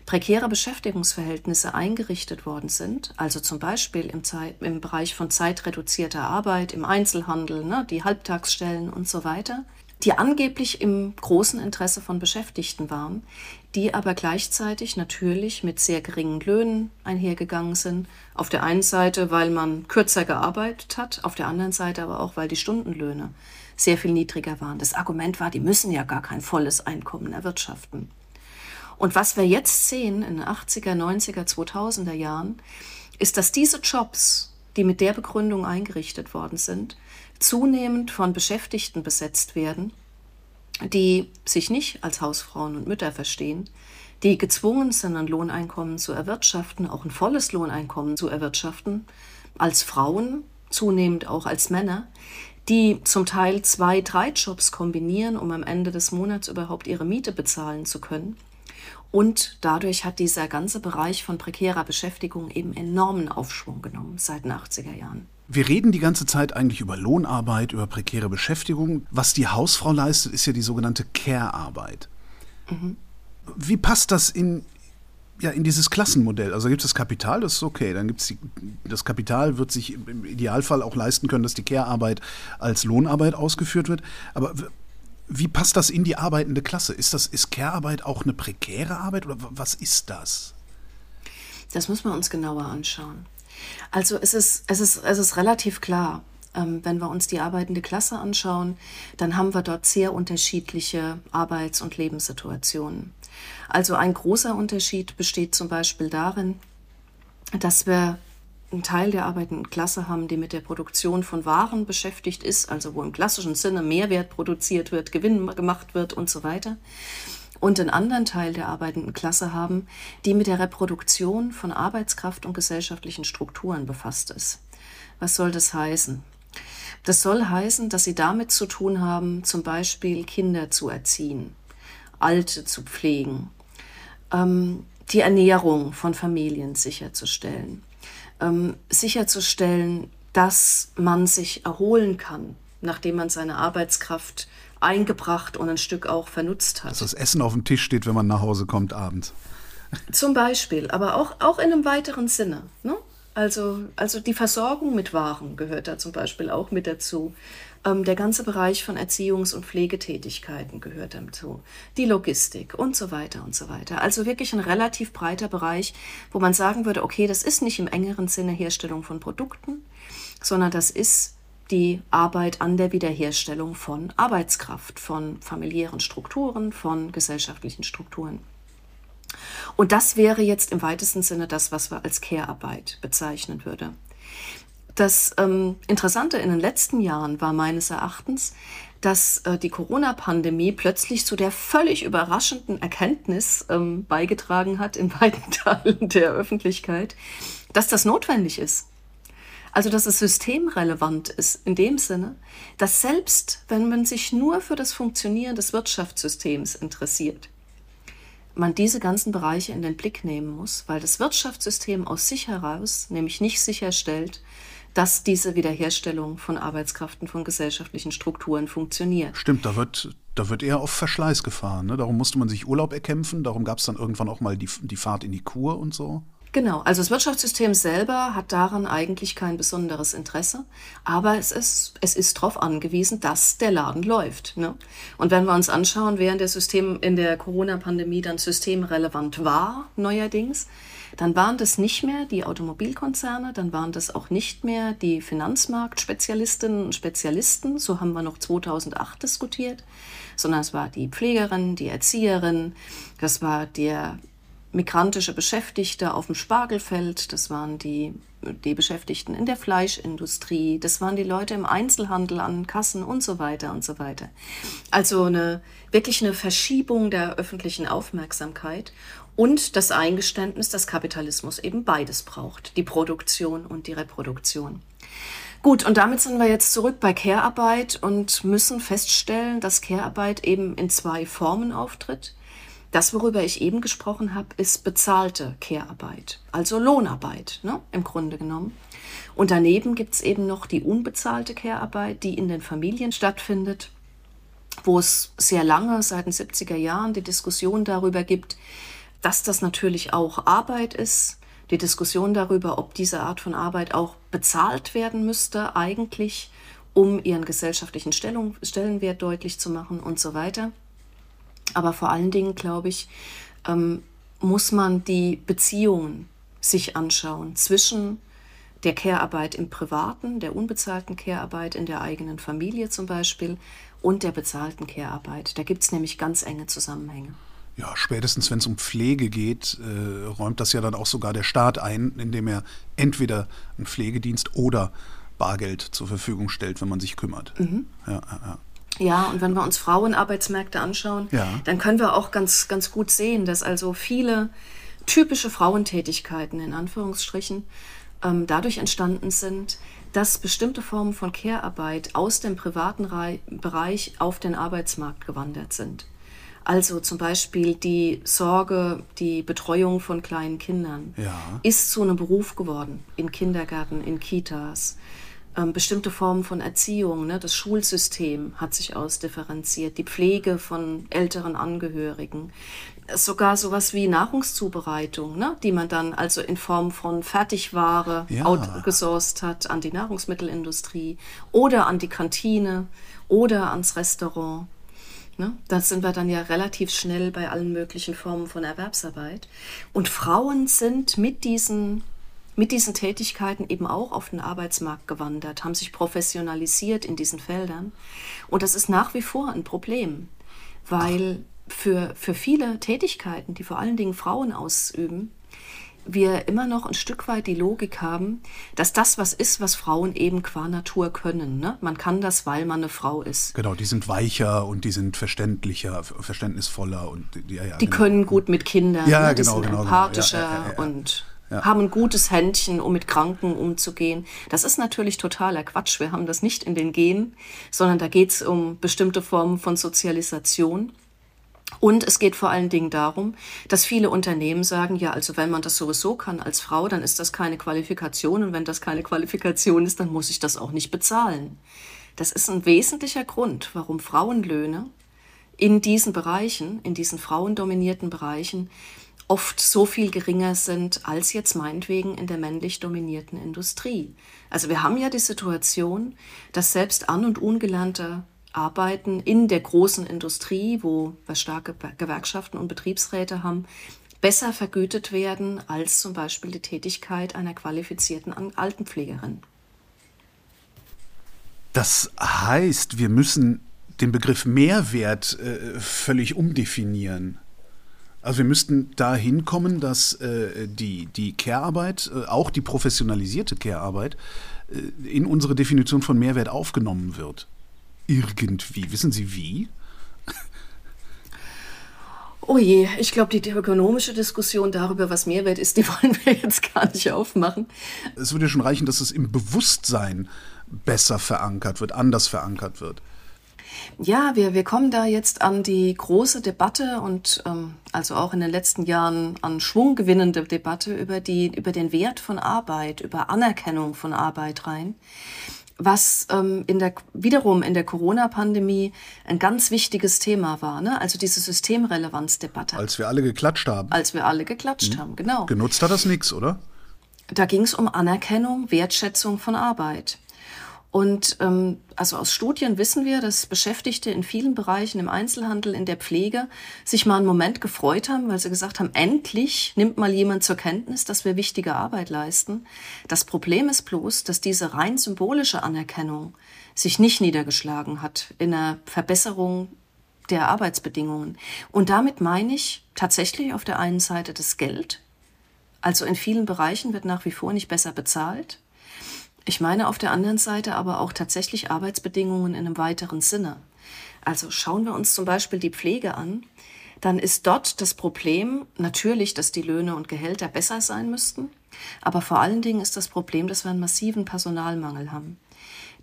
prekäre Beschäftigungsverhältnisse eingerichtet worden sind, also zum Beispiel im, Zeit, im Bereich von zeitreduzierter Arbeit, im Einzelhandel, ne, die Halbtagsstellen und so weiter, die angeblich im großen Interesse von Beschäftigten waren, die aber gleichzeitig natürlich mit sehr geringen Löhnen einhergegangen sind. Auf der einen Seite, weil man kürzer gearbeitet hat, auf der anderen Seite aber auch, weil die Stundenlöhne sehr viel niedriger waren. Das Argument war, die müssen ja gar kein volles Einkommen erwirtschaften. Und was wir jetzt sehen in den 80er, 90er, 2000er Jahren, ist, dass diese Jobs, die mit der Begründung eingerichtet worden sind, zunehmend von Beschäftigten besetzt werden, die sich nicht als Hausfrauen und Mütter verstehen, die gezwungen sind, ein Lohneinkommen zu erwirtschaften, auch ein volles Lohneinkommen zu erwirtschaften, als Frauen, zunehmend auch als Männer, die zum Teil zwei, drei Jobs kombinieren, um am Ende des Monats überhaupt ihre Miete bezahlen zu können. Und dadurch hat dieser ganze Bereich von prekärer Beschäftigung eben enormen Aufschwung genommen seit den 80er Jahren. Wir reden die ganze Zeit eigentlich über Lohnarbeit, über prekäre Beschäftigung. Was die Hausfrau leistet, ist ja die sogenannte Care-Arbeit. Mhm. Wie passt das in, ja, in dieses Klassenmodell? Also gibt es das Kapital, das ist okay. Dann gibt es das Kapital, wird sich im Idealfall auch leisten können, dass die Care-Arbeit als Lohnarbeit ausgeführt wird. Aber wie passt das in die arbeitende Klasse? Ist, das, ist Care-Arbeit auch eine prekäre Arbeit oder was ist das? Das muss man uns genauer anschauen. Also es ist, es ist, es ist relativ klar, ähm, wenn wir uns die arbeitende Klasse anschauen, dann haben wir dort sehr unterschiedliche Arbeits- und Lebenssituationen. Also ein großer Unterschied besteht zum Beispiel darin, dass wir einen Teil der arbeitenden Klasse haben, die mit der Produktion von Waren beschäftigt ist, also wo im klassischen Sinne Mehrwert produziert wird, Gewinn gemacht wird und so weiter und einen anderen Teil der arbeitenden Klasse haben, die mit der Reproduktion von Arbeitskraft und gesellschaftlichen Strukturen befasst ist. Was soll das heißen? Das soll heißen, dass sie damit zu tun haben, zum Beispiel Kinder zu erziehen, Alte zu pflegen, ähm, die Ernährung von Familien sicherzustellen, ähm, sicherzustellen, dass man sich erholen kann, nachdem man seine Arbeitskraft eingebracht und ein Stück auch vernutzt hat. Dass das Essen auf dem Tisch steht, wenn man nach Hause kommt abends. Zum Beispiel, aber auch, auch in einem weiteren Sinne. Ne? Also, also die Versorgung mit Waren gehört da zum Beispiel auch mit dazu. Ähm, der ganze Bereich von Erziehungs- und Pflegetätigkeiten gehört dazu. Die Logistik und so weiter und so weiter. Also wirklich ein relativ breiter Bereich, wo man sagen würde, okay, das ist nicht im engeren Sinne Herstellung von Produkten, sondern das ist die Arbeit an der Wiederherstellung von Arbeitskraft, von familiären Strukturen, von gesellschaftlichen Strukturen. Und das wäre jetzt im weitesten Sinne das, was wir als Care-Arbeit bezeichnen würde. Das ähm, Interessante in den letzten Jahren war meines Erachtens, dass äh, die Corona-Pandemie plötzlich zu der völlig überraschenden Erkenntnis ähm, beigetragen hat in weiten Teilen der Öffentlichkeit, dass das notwendig ist. Also dass es systemrelevant ist in dem Sinne, dass selbst wenn man sich nur für das Funktionieren des Wirtschaftssystems interessiert, man diese ganzen Bereiche in den Blick nehmen muss, weil das Wirtschaftssystem aus sich heraus nämlich nicht sicherstellt, dass diese Wiederherstellung von Arbeitskräften, von gesellschaftlichen Strukturen funktioniert. Stimmt, da wird, da wird eher auf Verschleiß gefahren. Ne? Darum musste man sich Urlaub erkämpfen, darum gab es dann irgendwann auch mal die, die Fahrt in die Kur und so. Genau, also das Wirtschaftssystem selber hat daran eigentlich kein besonderes Interesse, aber es ist, es ist darauf angewiesen, dass der Laden läuft. Ne? Und wenn wir uns anschauen, während der System in der Corona-Pandemie dann systemrelevant war, neuerdings, dann waren das nicht mehr die Automobilkonzerne, dann waren das auch nicht mehr die Finanzmarktspezialistinnen und Spezialisten, so haben wir noch 2008 diskutiert, sondern es war die Pflegerin, die Erzieherin, das war der migrantische Beschäftigte auf dem Spargelfeld, das waren die, die Beschäftigten in der Fleischindustrie, das waren die Leute im Einzelhandel an Kassen und so weiter und so weiter. Also eine, wirklich eine Verschiebung der öffentlichen Aufmerksamkeit und das Eingeständnis, dass Kapitalismus eben beides braucht, die Produktion und die Reproduktion. Gut, und damit sind wir jetzt zurück bei Care-Arbeit und müssen feststellen, dass Care-Arbeit eben in zwei Formen auftritt. Das, worüber ich eben gesprochen habe, ist bezahlte Care-Arbeit, also Lohnarbeit ne, im Grunde genommen. Und daneben gibt es eben noch die unbezahlte Care-Arbeit, die in den Familien stattfindet, wo es sehr lange, seit den 70er Jahren, die Diskussion darüber gibt, dass das natürlich auch Arbeit ist, die Diskussion darüber, ob diese Art von Arbeit auch bezahlt werden müsste, eigentlich, um ihren gesellschaftlichen Stellung, Stellenwert deutlich zu machen und so weiter. Aber vor allen Dingen, glaube ich, ähm, muss man die Beziehungen sich anschauen zwischen der Care-Arbeit im Privaten, der unbezahlten Care-Arbeit in der eigenen Familie zum Beispiel und der bezahlten Care-Arbeit. Da gibt es nämlich ganz enge Zusammenhänge. Ja, spätestens wenn es um Pflege geht, äh, räumt das ja dann auch sogar der Staat ein, indem er entweder einen Pflegedienst oder Bargeld zur Verfügung stellt, wenn man sich kümmert. Mhm. Ja, ja, ja. Ja, und wenn wir uns Frauenarbeitsmärkte anschauen, ja. dann können wir auch ganz, ganz gut sehen, dass also viele typische Frauentätigkeiten in Anführungsstrichen ähm, dadurch entstanden sind, dass bestimmte Formen von Care-Arbeit aus dem privaten Re Bereich auf den Arbeitsmarkt gewandert sind. Also zum Beispiel die Sorge, die Betreuung von kleinen Kindern ja. ist zu einem Beruf geworden in Kindergärten, in Kitas ähm, bestimmte Formen von Erziehung. Ne? Das Schulsystem hat sich ausdifferenziert, die Pflege von älteren Angehörigen, sogar sowas wie Nahrungszubereitung, ne? die man dann also in Form von Fertigware ja. outgesourced hat an die Nahrungsmittelindustrie oder an die Kantine oder ans Restaurant. Ne? Da sind wir dann ja relativ schnell bei allen möglichen Formen von Erwerbsarbeit. Und Frauen sind mit diesen mit diesen Tätigkeiten eben auch auf den Arbeitsmarkt gewandert, haben sich professionalisiert in diesen Feldern. Und das ist nach wie vor ein Problem, weil für, für viele Tätigkeiten, die vor allen Dingen Frauen ausüben, wir immer noch ein Stück weit die Logik haben, dass das was ist, was Frauen eben qua Natur können. Ne? Man kann das, weil man eine Frau ist. Genau, die sind weicher und die sind verständlicher, verständnisvoller und ja, ja, die genau. können gut mit Kindern. Ja, ne? die genau, sind genau, genau. empathischer ja, und ja. haben ein gutes Händchen, um mit Kranken umzugehen. Das ist natürlich totaler Quatsch. Wir haben das nicht in den Genen, sondern da geht es um bestimmte Formen von Sozialisation. Und es geht vor allen Dingen darum, dass viele Unternehmen sagen, ja, also wenn man das sowieso kann als Frau, dann ist das keine Qualifikation. Und wenn das keine Qualifikation ist, dann muss ich das auch nicht bezahlen. Das ist ein wesentlicher Grund, warum Frauenlöhne in diesen Bereichen, in diesen frauendominierten Bereichen, oft so viel geringer sind als jetzt meinetwegen in der männlich dominierten Industrie. Also wir haben ja die Situation, dass selbst an und ungelernte Arbeiten in der großen Industrie, wo wir starke Gewerkschaften und Betriebsräte haben, besser vergütet werden als zum Beispiel die Tätigkeit einer qualifizierten Altenpflegerin. Das heißt, wir müssen den Begriff Mehrwert äh, völlig umdefinieren. Also wir müssten dahin kommen, dass äh, die, die Care-Arbeit, äh, auch die professionalisierte Care-Arbeit, äh, in unsere Definition von Mehrwert aufgenommen wird. Irgendwie. Wissen Sie wie? Oh je, ich glaube, die ökonomische Diskussion darüber, was Mehrwert ist, die wollen wir jetzt gar nicht aufmachen. Es würde schon reichen, dass es im Bewusstsein besser verankert wird, anders verankert wird. Ja, wir, wir kommen da jetzt an die große Debatte und ähm, also auch in den letzten Jahren an Schwung gewinnende Debatte über, die, über den Wert von Arbeit, über Anerkennung von Arbeit rein was ähm, in der, wiederum in der Corona-Pandemie ein ganz wichtiges Thema war, ne? also diese Systemrelevanzdebatte. Als wir alle geklatscht haben. Als wir alle geklatscht mhm. haben, genau. Genutzt hat das nichts, oder? Da ging es um Anerkennung, Wertschätzung von Arbeit. Und ähm, also aus Studien wissen wir, dass Beschäftigte in vielen Bereichen im Einzelhandel, in der Pflege sich mal einen Moment gefreut haben, weil sie gesagt haben, endlich nimmt mal jemand zur Kenntnis, dass wir wichtige Arbeit leisten. Das Problem ist bloß, dass diese rein symbolische Anerkennung sich nicht niedergeschlagen hat in einer Verbesserung der Arbeitsbedingungen. Und damit meine ich tatsächlich auf der einen Seite das Geld. Also in vielen Bereichen wird nach wie vor nicht besser bezahlt. Ich meine auf der anderen Seite aber auch tatsächlich Arbeitsbedingungen in einem weiteren Sinne. Also schauen wir uns zum Beispiel die Pflege an, dann ist dort das Problem natürlich, dass die Löhne und Gehälter besser sein müssten. Aber vor allen Dingen ist das Problem, dass wir einen massiven Personalmangel haben.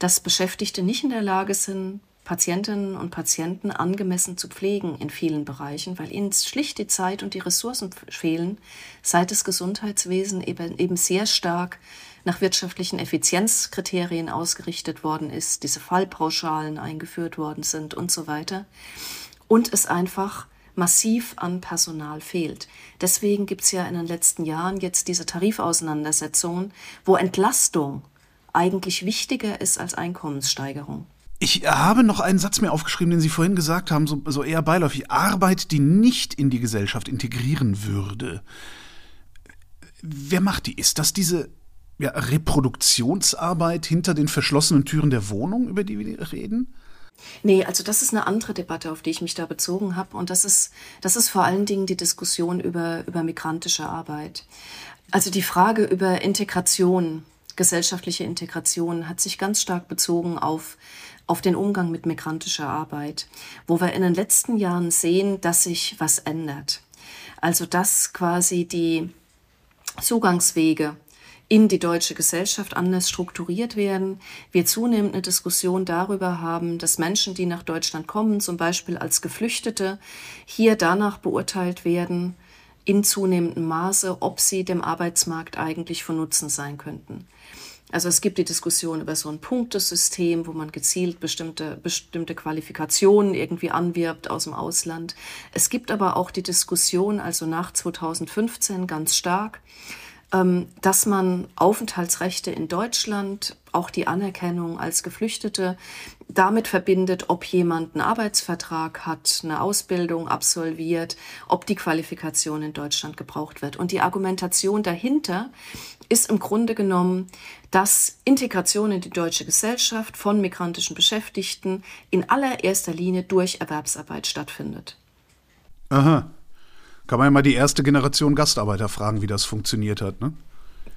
Dass Beschäftigte nicht in der Lage sind, Patientinnen und Patienten angemessen zu pflegen in vielen Bereichen, weil ihnen schlicht die Zeit und die Ressourcen fehlen, seit das Gesundheitswesen eben, eben sehr stark nach wirtschaftlichen Effizienzkriterien ausgerichtet worden ist, diese Fallpauschalen eingeführt worden sind und so weiter. Und es einfach massiv an Personal fehlt. Deswegen gibt es ja in den letzten Jahren jetzt diese Tarifauseinandersetzungen, wo Entlastung eigentlich wichtiger ist als Einkommenssteigerung. Ich habe noch einen Satz mir aufgeschrieben, den Sie vorhin gesagt haben, so, so eher beiläufig. Arbeit, die nicht in die Gesellschaft integrieren würde. Wer macht die? Ist das diese ja, Reproduktionsarbeit hinter den verschlossenen Türen der Wohnung, über die wir reden? Nee, also das ist eine andere Debatte, auf die ich mich da bezogen habe. Und das ist, das ist vor allen Dingen die Diskussion über, über migrantische Arbeit. Also die Frage über Integration, gesellschaftliche Integration, hat sich ganz stark bezogen auf auf den Umgang mit migrantischer Arbeit, wo wir in den letzten Jahren sehen, dass sich was ändert. Also dass quasi die Zugangswege in die deutsche Gesellschaft anders strukturiert werden. Wir zunehmend eine Diskussion darüber haben, dass Menschen, die nach Deutschland kommen, zum Beispiel als Geflüchtete, hier danach beurteilt werden, in zunehmendem Maße, ob sie dem Arbeitsmarkt eigentlich von Nutzen sein könnten. Also es gibt die Diskussion über so ein Punktesystem, wo man gezielt bestimmte, bestimmte Qualifikationen irgendwie anwirbt aus dem Ausland. Es gibt aber auch die Diskussion, also nach 2015 ganz stark, dass man Aufenthaltsrechte in Deutschland, auch die Anerkennung als Geflüchtete, damit verbindet, ob jemand einen Arbeitsvertrag hat, eine Ausbildung absolviert, ob die Qualifikation in Deutschland gebraucht wird. Und die Argumentation dahinter ist im Grunde genommen, dass Integration in die deutsche Gesellschaft von migrantischen Beschäftigten in allererster Linie durch Erwerbsarbeit stattfindet. Aha. Kann man ja mal die erste Generation Gastarbeiter fragen, wie das funktioniert hat, ne?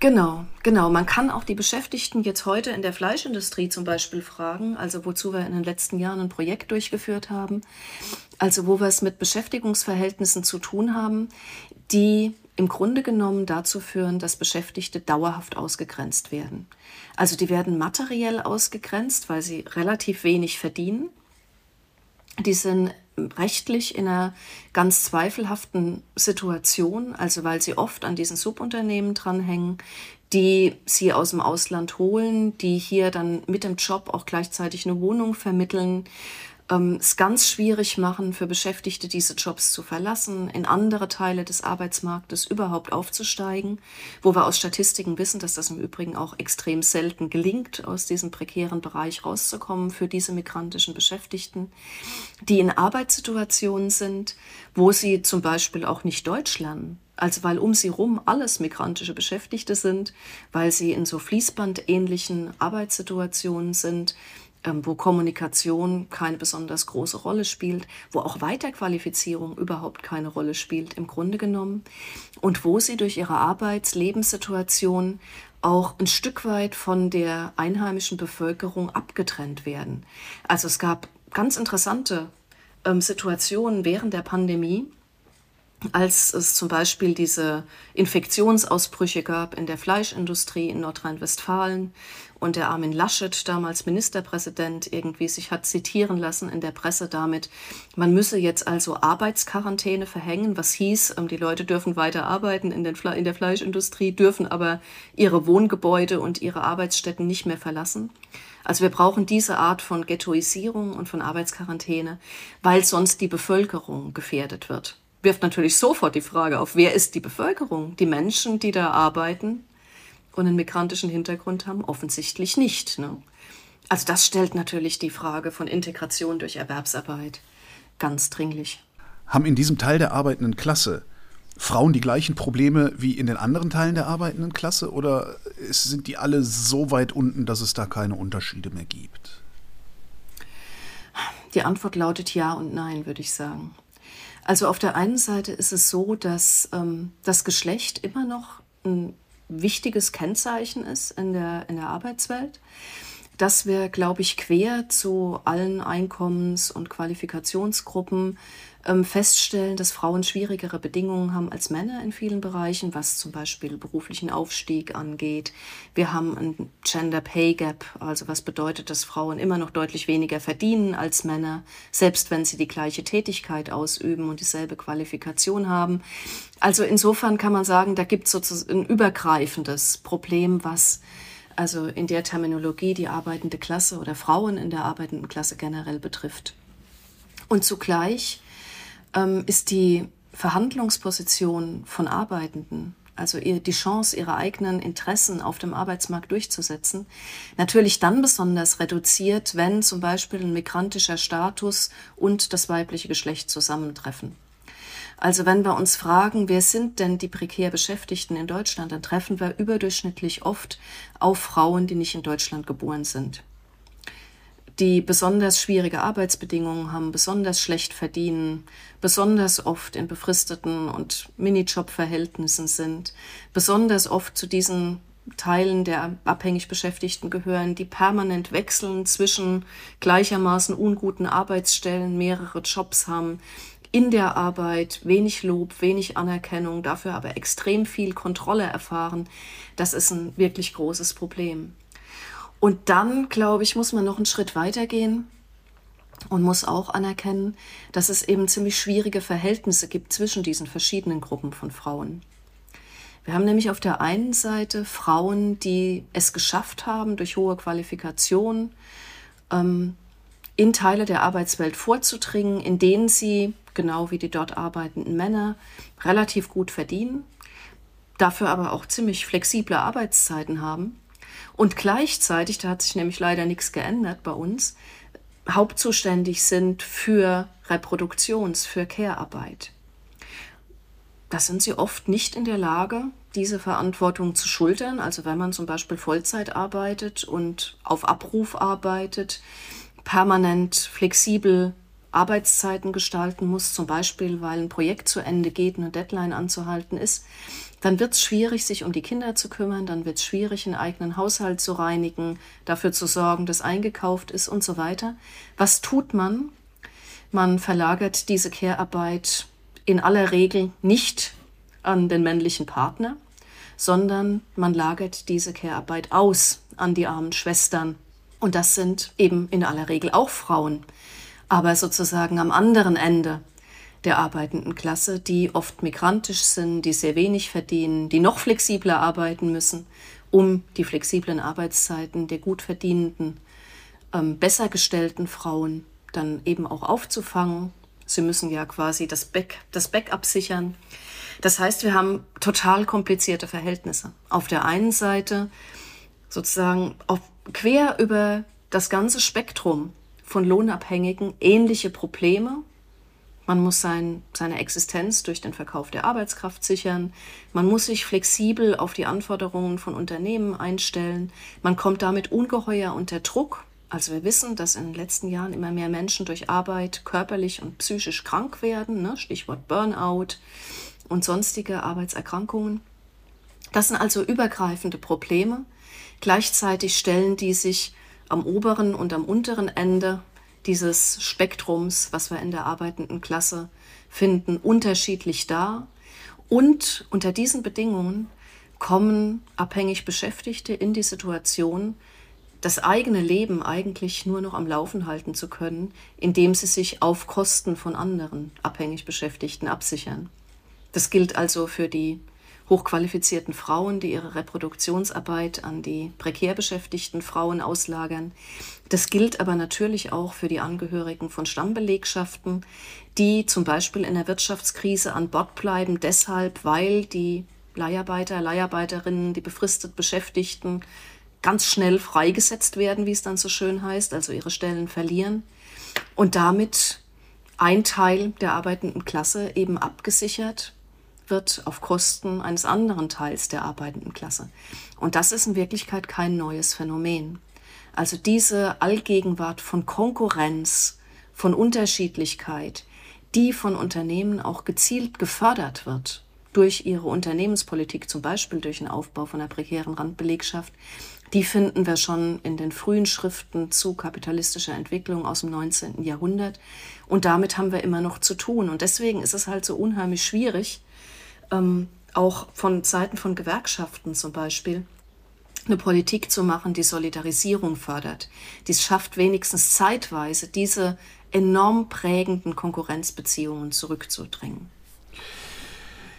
Genau, genau. Man kann auch die Beschäftigten jetzt heute in der Fleischindustrie zum Beispiel fragen, also wozu wir in den letzten Jahren ein Projekt durchgeführt haben, also wo wir es mit Beschäftigungsverhältnissen zu tun haben, die im Grunde genommen dazu führen, dass Beschäftigte dauerhaft ausgegrenzt werden. Also die werden materiell ausgegrenzt, weil sie relativ wenig verdienen. Die sind rechtlich in einer ganz zweifelhaften Situation, also weil sie oft an diesen Subunternehmen dranhängen, die sie aus dem Ausland holen, die hier dann mit dem Job auch gleichzeitig eine Wohnung vermitteln ähm, es ganz schwierig machen für Beschäftigte, diese Jobs zu verlassen, in andere Teile des Arbeitsmarktes überhaupt aufzusteigen, wo wir aus Statistiken wissen, dass das im Übrigen auch extrem selten gelingt, aus diesem prekären Bereich rauszukommen für diese migrantischen Beschäftigten, die in Arbeitssituationen sind, wo sie zum Beispiel auch nicht Deutsch lernen. Also weil um sie rum alles migrantische Beschäftigte sind, weil sie in so fließbandähnlichen Arbeitssituationen sind, wo Kommunikation keine besonders große Rolle spielt, wo auch Weiterqualifizierung überhaupt keine Rolle spielt im Grunde genommen und wo sie durch ihre Arbeitslebenssituation auch ein Stück weit von der einheimischen Bevölkerung abgetrennt werden. Also es gab ganz interessante ähm, Situationen während der Pandemie, als es zum Beispiel diese Infektionsausbrüche gab in der Fleischindustrie in Nordrhein-Westfalen und der Armin Laschet, damals Ministerpräsident, irgendwie sich hat zitieren lassen in der Presse damit, man müsse jetzt also Arbeitsquarantäne verhängen, was hieß, ähm, die Leute dürfen weiter arbeiten in, Fle in der Fleischindustrie, dürfen aber ihre Wohngebäude und ihre Arbeitsstätten nicht mehr verlassen. Also wir brauchen diese Art von Ghettoisierung und von Arbeitsquarantäne, weil sonst die Bevölkerung gefährdet wird wirft natürlich sofort die Frage auf, wer ist die Bevölkerung? Die Menschen, die da arbeiten und einen migrantischen Hintergrund haben, offensichtlich nicht. Ne? Also das stellt natürlich die Frage von Integration durch Erwerbsarbeit ganz dringlich. Haben in diesem Teil der arbeitenden Klasse Frauen die gleichen Probleme wie in den anderen Teilen der arbeitenden Klasse oder sind die alle so weit unten, dass es da keine Unterschiede mehr gibt? Die Antwort lautet ja und nein, würde ich sagen. Also auf der einen Seite ist es so, dass ähm, das Geschlecht immer noch ein wichtiges Kennzeichen ist in der, in der Arbeitswelt dass wir, glaube ich, quer zu allen Einkommens- und Qualifikationsgruppen feststellen, dass Frauen schwierigere Bedingungen haben als Männer in vielen Bereichen, was zum Beispiel beruflichen Aufstieg angeht. Wir haben ein Gender Pay Gap, also was bedeutet, dass Frauen immer noch deutlich weniger verdienen als Männer, selbst wenn sie die gleiche Tätigkeit ausüben und dieselbe Qualifikation haben. Also insofern kann man sagen, da gibt es sozusagen ein übergreifendes Problem, was also in der Terminologie die arbeitende Klasse oder Frauen in der arbeitenden Klasse generell betrifft. Und zugleich ähm, ist die Verhandlungsposition von Arbeitenden, also die Chance, ihre eigenen Interessen auf dem Arbeitsmarkt durchzusetzen, natürlich dann besonders reduziert, wenn zum Beispiel ein migrantischer Status und das weibliche Geschlecht zusammentreffen. Also wenn wir uns fragen, wer sind denn die prekär Beschäftigten in Deutschland, dann treffen wir überdurchschnittlich oft auf Frauen, die nicht in Deutschland geboren sind. Die besonders schwierige Arbeitsbedingungen haben, besonders schlecht verdienen, besonders oft in befristeten und Minijob-Verhältnissen sind, besonders oft zu diesen Teilen der abhängig Beschäftigten gehören, die permanent wechseln zwischen gleichermaßen unguten Arbeitsstellen, mehrere Jobs haben, in der Arbeit wenig Lob, wenig Anerkennung, dafür aber extrem viel Kontrolle erfahren, das ist ein wirklich großes Problem. Und dann, glaube ich, muss man noch einen Schritt weitergehen und muss auch anerkennen, dass es eben ziemlich schwierige Verhältnisse gibt zwischen diesen verschiedenen Gruppen von Frauen. Wir haben nämlich auf der einen Seite Frauen, die es geschafft haben, durch hohe Qualifikation ähm, in Teile der Arbeitswelt vorzudringen, in denen sie genau wie die dort arbeitenden Männer, relativ gut verdienen, dafür aber auch ziemlich flexible Arbeitszeiten haben und gleichzeitig, da hat sich nämlich leider nichts geändert bei uns, hauptzuständig sind für Reproduktions-, für Care-Arbeit. Da sind sie oft nicht in der Lage, diese Verantwortung zu schultern. Also wenn man zum Beispiel Vollzeit arbeitet und auf Abruf arbeitet, permanent flexibel Arbeitszeiten gestalten muss, zum Beispiel weil ein Projekt zu Ende geht, eine Deadline anzuhalten ist, dann wird es schwierig, sich um die Kinder zu kümmern, dann wird es schwierig, einen eigenen Haushalt zu reinigen, dafür zu sorgen, dass eingekauft ist und so weiter. Was tut man? Man verlagert diese Care-Arbeit in aller Regel nicht an den männlichen Partner, sondern man lagert diese Care-Arbeit aus an die armen Schwestern. Und das sind eben in aller Regel auch Frauen aber sozusagen am anderen Ende der arbeitenden Klasse, die oft migrantisch sind, die sehr wenig verdienen, die noch flexibler arbeiten müssen, um die flexiblen Arbeitszeiten der gut verdienenden, ähm, besser gestellten Frauen dann eben auch aufzufangen. Sie müssen ja quasi das, Back, das Backup sichern. Das heißt, wir haben total komplizierte Verhältnisse. Auf der einen Seite sozusagen auf, quer über das ganze Spektrum von Lohnabhängigen ähnliche Probleme. Man muss sein, seine Existenz durch den Verkauf der Arbeitskraft sichern. Man muss sich flexibel auf die Anforderungen von Unternehmen einstellen. Man kommt damit ungeheuer unter Druck. Also wir wissen, dass in den letzten Jahren immer mehr Menschen durch Arbeit körperlich und psychisch krank werden. Ne? Stichwort Burnout und sonstige Arbeitserkrankungen. Das sind also übergreifende Probleme. Gleichzeitig stellen die sich am oberen und am unteren Ende dieses Spektrums, was wir in der arbeitenden Klasse finden, unterschiedlich dar. Und unter diesen Bedingungen kommen abhängig Beschäftigte in die Situation, das eigene Leben eigentlich nur noch am Laufen halten zu können, indem sie sich auf Kosten von anderen abhängig Beschäftigten absichern. Das gilt also für die hochqualifizierten Frauen, die ihre Reproduktionsarbeit an die prekär beschäftigten Frauen auslagern. Das gilt aber natürlich auch für die Angehörigen von Stammbelegschaften, die zum Beispiel in der Wirtschaftskrise an Bord bleiben, deshalb, weil die Leiharbeiter, Leiharbeiterinnen, die befristet Beschäftigten ganz schnell freigesetzt werden, wie es dann so schön heißt, also ihre Stellen verlieren und damit ein Teil der arbeitenden Klasse eben abgesichert wird auf Kosten eines anderen Teils der arbeitenden Klasse. Und das ist in Wirklichkeit kein neues Phänomen. Also diese Allgegenwart von Konkurrenz, von Unterschiedlichkeit, die von Unternehmen auch gezielt gefördert wird durch ihre Unternehmenspolitik, zum Beispiel durch den Aufbau von einer prekären Randbelegschaft, die finden wir schon in den frühen Schriften zu kapitalistischer Entwicklung aus dem 19. Jahrhundert. Und damit haben wir immer noch zu tun. Und deswegen ist es halt so unheimlich schwierig, ähm, auch von Seiten von Gewerkschaften zum Beispiel, eine Politik zu machen, die Solidarisierung fördert, die es schafft, wenigstens zeitweise diese enorm prägenden Konkurrenzbeziehungen zurückzudrängen.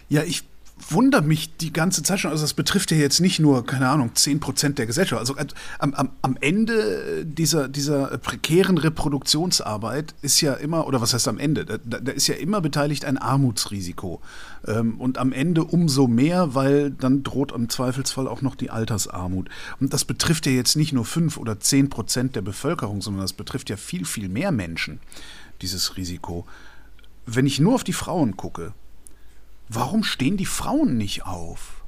Ja, ich wundere mich die ganze Zeit schon. Also das betrifft ja jetzt nicht nur, keine Ahnung, 10 Prozent der Gesellschaft. Also äh, am, am, am Ende dieser, dieser prekären Reproduktionsarbeit ist ja immer, oder was heißt am Ende? Da, da ist ja immer beteiligt ein Armutsrisiko. Ähm, und am Ende umso mehr, weil dann droht im Zweifelsfall auch noch die Altersarmut. Und das betrifft ja jetzt nicht nur 5 oder 10 Prozent der Bevölkerung, sondern das betrifft ja viel, viel mehr Menschen, dieses Risiko. Wenn ich nur auf die Frauen gucke, Warum stehen die Frauen nicht auf?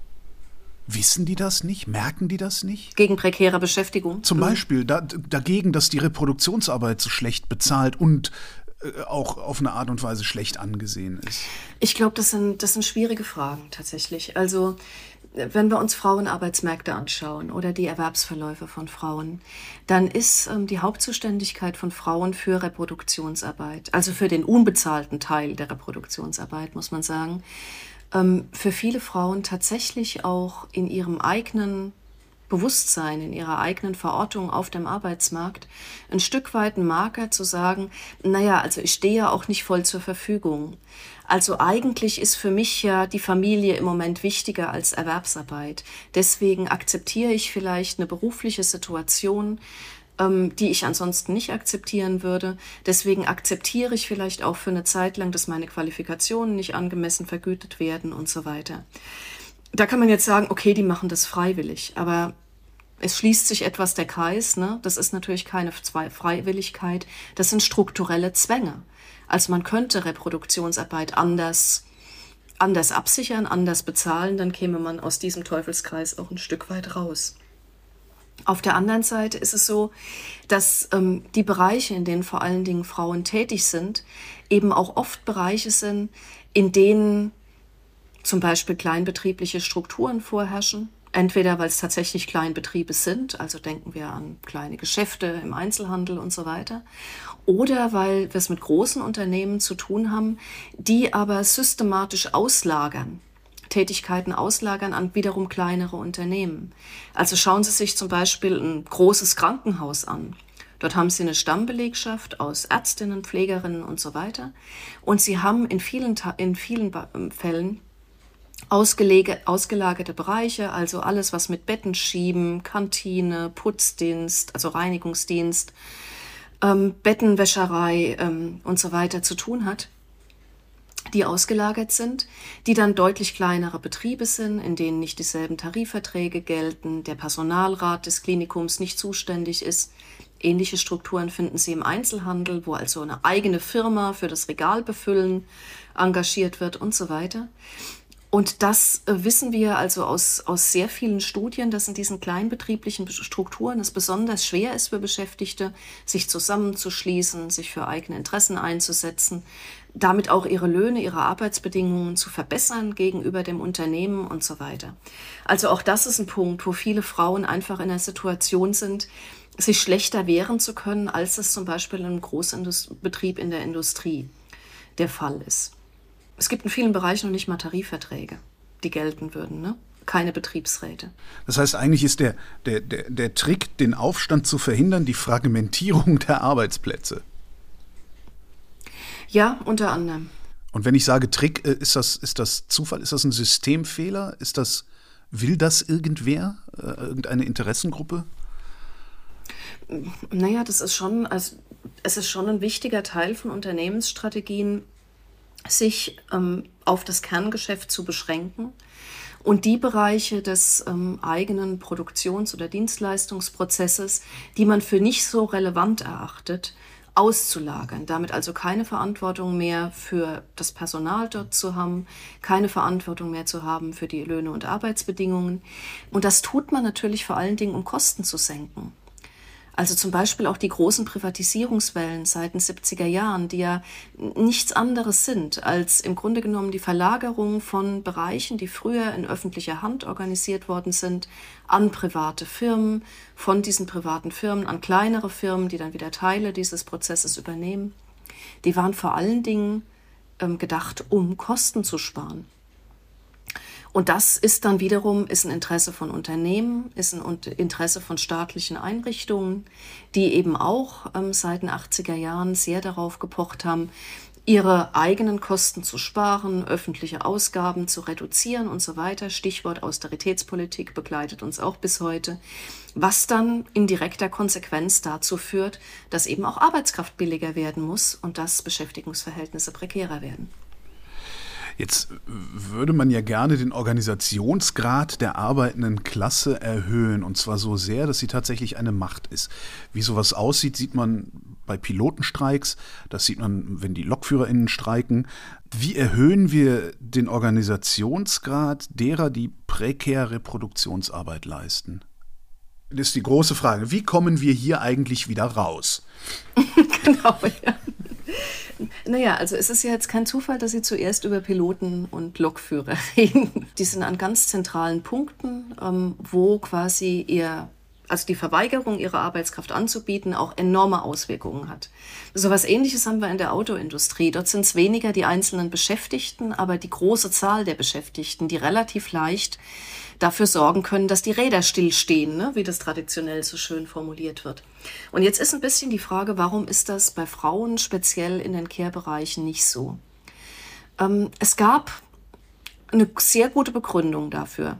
Wissen die das nicht? Merken die das nicht? Gegen prekäre Beschäftigung. Zum mhm. Beispiel da, dagegen, dass die Reproduktionsarbeit so schlecht bezahlt und äh, auch auf eine Art und Weise schlecht angesehen ist. Ich glaube, das sind, das sind schwierige Fragen tatsächlich. Also wenn wir uns Frauenarbeitsmärkte anschauen oder die Erwerbsverläufe von Frauen, dann ist ähm, die Hauptzuständigkeit von Frauen für Reproduktionsarbeit, also für den unbezahlten Teil der Reproduktionsarbeit, muss man sagen, ähm, für viele Frauen tatsächlich auch in ihrem eigenen Bewusstsein, in ihrer eigenen Verortung auf dem Arbeitsmarkt ein Stück weit ein Marker zu sagen, naja, also ich stehe ja auch nicht voll zur Verfügung. Also eigentlich ist für mich ja die Familie im Moment wichtiger als Erwerbsarbeit. Deswegen akzeptiere ich vielleicht eine berufliche Situation, ähm, die ich ansonsten nicht akzeptieren würde. Deswegen akzeptiere ich vielleicht auch für eine Zeit lang, dass meine Qualifikationen nicht angemessen vergütet werden und so weiter. Da kann man jetzt sagen, okay, die machen das freiwillig, aber es schließt sich etwas der Kreis. Ne? Das ist natürlich keine Freiwilligkeit, das sind strukturelle Zwänge. Also man könnte Reproduktionsarbeit anders, anders absichern, anders bezahlen, dann käme man aus diesem Teufelskreis auch ein Stück weit raus. Auf der anderen Seite ist es so, dass ähm, die Bereiche, in denen vor allen Dingen Frauen tätig sind, eben auch oft Bereiche sind, in denen zum Beispiel kleinbetriebliche Strukturen vorherrschen, Entweder weil es tatsächlich Kleinbetriebe sind, also denken wir an kleine Geschäfte im Einzelhandel und so weiter, oder weil wir es mit großen Unternehmen zu tun haben, die aber systematisch auslagern, Tätigkeiten auslagern an wiederum kleinere Unternehmen. Also schauen Sie sich zum Beispiel ein großes Krankenhaus an. Dort haben Sie eine Stammbelegschaft aus Ärztinnen, Pflegerinnen und so weiter. Und Sie haben in vielen, in vielen Fällen ausgelagerte Bereiche, also alles, was mit Betten schieben, Kantine, Putzdienst, also Reinigungsdienst, ähm, Bettenwäscherei ähm, und so weiter zu tun hat, die ausgelagert sind, die dann deutlich kleinere Betriebe sind, in denen nicht dieselben Tarifverträge gelten, der Personalrat des Klinikums nicht zuständig ist. Ähnliche Strukturen finden Sie im Einzelhandel, wo also eine eigene Firma für das Regalbefüllen engagiert wird und so weiter. Und das äh, wissen wir also aus, aus sehr vielen Studien, dass in diesen kleinbetrieblichen Strukturen es besonders schwer ist für Beschäftigte, sich zusammenzuschließen, sich für eigene Interessen einzusetzen, damit auch ihre Löhne, ihre Arbeitsbedingungen zu verbessern gegenüber dem Unternehmen und so weiter. Also auch das ist ein Punkt, wo viele Frauen einfach in der Situation sind, sich schlechter wehren zu können, als es zum Beispiel einem Großbetrieb in der Industrie der Fall ist. Es gibt in vielen Bereichen noch nicht mal Tarifverträge, die gelten würden, ne? keine Betriebsräte. Das heißt, eigentlich ist der, der, der, der Trick, den Aufstand zu verhindern, die Fragmentierung der Arbeitsplätze. Ja, unter anderem. Und wenn ich sage Trick, äh, ist das, ist das Zufall? Ist das ein Systemfehler? Ist das, will das irgendwer? Äh, irgendeine Interessengruppe? Naja, das ist schon, also es ist schon ein wichtiger Teil von Unternehmensstrategien, sich ähm, auf das Kerngeschäft zu beschränken und die Bereiche des ähm, eigenen Produktions- oder Dienstleistungsprozesses, die man für nicht so relevant erachtet, auszulagern. Damit also keine Verantwortung mehr für das Personal dort zu haben, keine Verantwortung mehr zu haben für die Löhne und Arbeitsbedingungen. Und das tut man natürlich vor allen Dingen, um Kosten zu senken. Also zum Beispiel auch die großen Privatisierungswellen seit den 70er Jahren, die ja nichts anderes sind als im Grunde genommen die Verlagerung von Bereichen, die früher in öffentlicher Hand organisiert worden sind, an private Firmen, von diesen privaten Firmen an kleinere Firmen, die dann wieder Teile dieses Prozesses übernehmen. Die waren vor allen Dingen ähm, gedacht, um Kosten zu sparen. Und das ist dann wiederum ist ein Interesse von Unternehmen, ist ein Interesse von staatlichen Einrichtungen, die eben auch ähm, seit den 80er Jahren sehr darauf gepocht haben, ihre eigenen Kosten zu sparen, öffentliche Ausgaben zu reduzieren und so weiter. Stichwort Austeritätspolitik begleitet uns auch bis heute, was dann in direkter Konsequenz dazu führt, dass eben auch Arbeitskraft billiger werden muss und dass Beschäftigungsverhältnisse prekärer werden. Jetzt würde man ja gerne den Organisationsgrad der arbeitenden Klasse erhöhen und zwar so sehr, dass sie tatsächlich eine Macht ist. Wie sowas aussieht, sieht man bei Pilotenstreiks, das sieht man, wenn die Lokführerinnen streiken. Wie erhöhen wir den Organisationsgrad derer, die prekär Reproduktionsarbeit leisten? Das ist die große Frage. Wie kommen wir hier eigentlich wieder raus? genau, ja. Naja, also es ist ja jetzt kein Zufall, dass Sie zuerst über Piloten und Lokführer reden. Die sind an ganz zentralen Punkten, ähm, wo quasi ihr also die Verweigerung ihrer Arbeitskraft anzubieten, auch enorme Auswirkungen hat. So was ähnliches haben wir in der Autoindustrie. Dort sind es weniger die einzelnen Beschäftigten, aber die große Zahl der Beschäftigten, die relativ leicht dafür sorgen können, dass die Räder stillstehen, ne? wie das traditionell so schön formuliert wird. Und jetzt ist ein bisschen die Frage, warum ist das bei Frauen speziell in den Care-Bereichen nicht so? Ähm, es gab eine sehr gute Begründung dafür.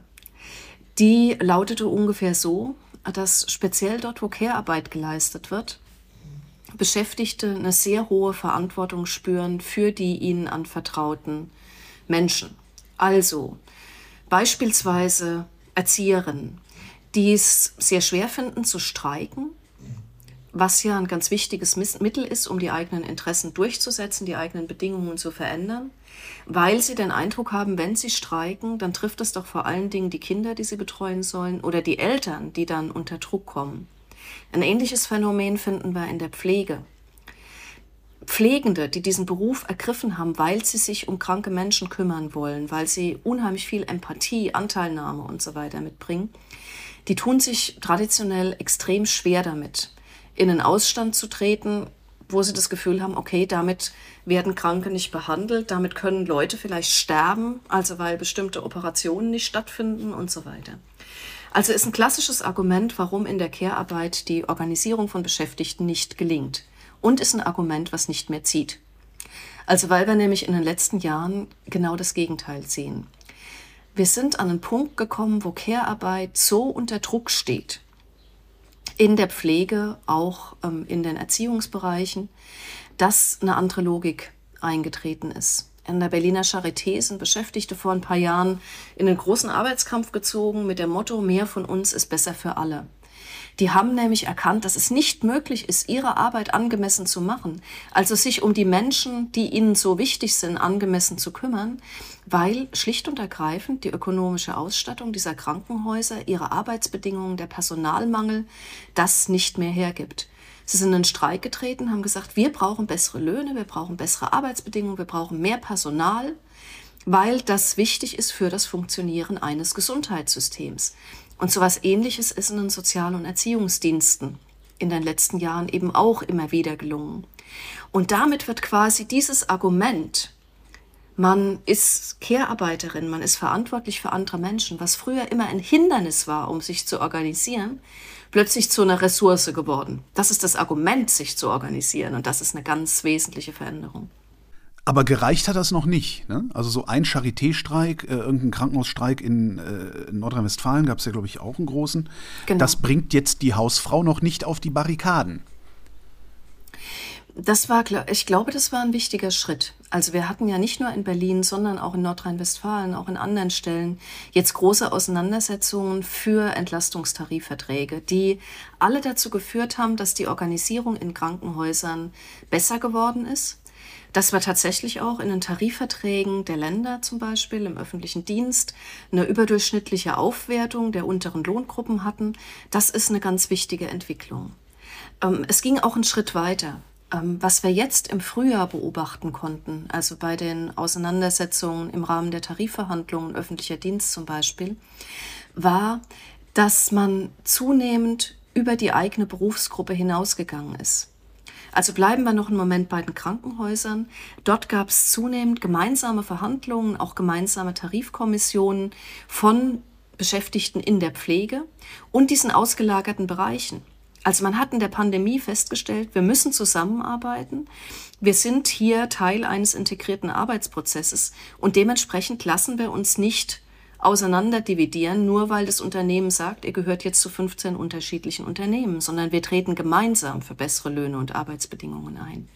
Die lautete ungefähr so, dass speziell dort, wo Care-Arbeit geleistet wird, Beschäftigte eine sehr hohe Verantwortung spüren für die ihnen anvertrauten Menschen. Also beispielsweise Erzieherinnen, die es sehr schwer finden zu streiken, was ja ein ganz wichtiges Mittel ist, um die eigenen Interessen durchzusetzen, die eigenen Bedingungen zu verändern, weil sie den Eindruck haben, wenn sie streiken, dann trifft es doch vor allen Dingen die Kinder, die sie betreuen sollen, oder die Eltern, die dann unter Druck kommen. Ein ähnliches Phänomen finden wir in der Pflege. Pflegende, die diesen Beruf ergriffen haben, weil sie sich um kranke Menschen kümmern wollen, weil sie unheimlich viel Empathie, Anteilnahme und so weiter mitbringen, die tun sich traditionell extrem schwer damit, in einen Ausstand zu treten, wo sie das Gefühl haben, okay, damit werden Kranke nicht behandelt, damit können Leute vielleicht sterben, also weil bestimmte Operationen nicht stattfinden und so weiter. Also ist ein klassisches Argument, warum in der Care-Arbeit die Organisierung von Beschäftigten nicht gelingt und ist ein Argument, was nicht mehr zieht. Also weil wir nämlich in den letzten Jahren genau das Gegenteil sehen. Wir sind an einen Punkt gekommen, wo Care-Arbeit so unter Druck steht, in der Pflege, auch ähm, in den Erziehungsbereichen, dass eine andere Logik eingetreten ist. In der Berliner Charité sind Beschäftigte vor ein paar Jahren in einen großen Arbeitskampf gezogen mit dem Motto, mehr von uns ist besser für alle. Die haben nämlich erkannt, dass es nicht möglich ist, ihre Arbeit angemessen zu machen, also sich um die Menschen, die ihnen so wichtig sind, angemessen zu kümmern, weil schlicht und ergreifend die ökonomische Ausstattung dieser Krankenhäuser, ihre Arbeitsbedingungen, der Personalmangel das nicht mehr hergibt. Sie sind in den Streik getreten, haben gesagt, wir brauchen bessere Löhne, wir brauchen bessere Arbeitsbedingungen, wir brauchen mehr Personal, weil das wichtig ist für das Funktionieren eines Gesundheitssystems. Und so etwas Ähnliches ist in den Sozial- und Erziehungsdiensten in den letzten Jahren eben auch immer wieder gelungen. Und damit wird quasi dieses Argument, man ist Care-Arbeiterin, man ist verantwortlich für andere Menschen, was früher immer ein Hindernis war, um sich zu organisieren, plötzlich zu einer Ressource geworden. Das ist das Argument, sich zu organisieren und das ist eine ganz wesentliche Veränderung. Aber gereicht hat das noch nicht. Ne? Also so ein Charité-Streik, äh, irgendein Krankenhausstreik in, äh, in Nordrhein-Westfalen gab es ja, glaube ich, auch einen großen. Genau. Das bringt jetzt die Hausfrau noch nicht auf die Barrikaden. Das war, ich glaube, das war ein wichtiger Schritt. Also wir hatten ja nicht nur in Berlin, sondern auch in Nordrhein-Westfalen, auch in anderen Stellen jetzt große Auseinandersetzungen für Entlastungstarifverträge, die alle dazu geführt haben, dass die Organisierung in Krankenhäusern besser geworden ist dass wir tatsächlich auch in den Tarifverträgen der Länder zum Beispiel im öffentlichen Dienst eine überdurchschnittliche Aufwertung der unteren Lohngruppen hatten. Das ist eine ganz wichtige Entwicklung. Ähm, es ging auch einen Schritt weiter. Ähm, was wir jetzt im Frühjahr beobachten konnten, also bei den Auseinandersetzungen im Rahmen der Tarifverhandlungen öffentlicher Dienst zum Beispiel, war, dass man zunehmend über die eigene Berufsgruppe hinausgegangen ist. Also bleiben wir noch einen Moment bei den Krankenhäusern. Dort gab es zunehmend gemeinsame Verhandlungen, auch gemeinsame Tarifkommissionen von Beschäftigten in der Pflege und diesen ausgelagerten Bereichen. Also man hat in der Pandemie festgestellt, wir müssen zusammenarbeiten. Wir sind hier Teil eines integrierten Arbeitsprozesses und dementsprechend lassen wir uns nicht auseinanderdividieren, nur weil das Unternehmen sagt, ihr gehört jetzt zu 15 unterschiedlichen Unternehmen, sondern wir treten gemeinsam für bessere Löhne und Arbeitsbedingungen ein.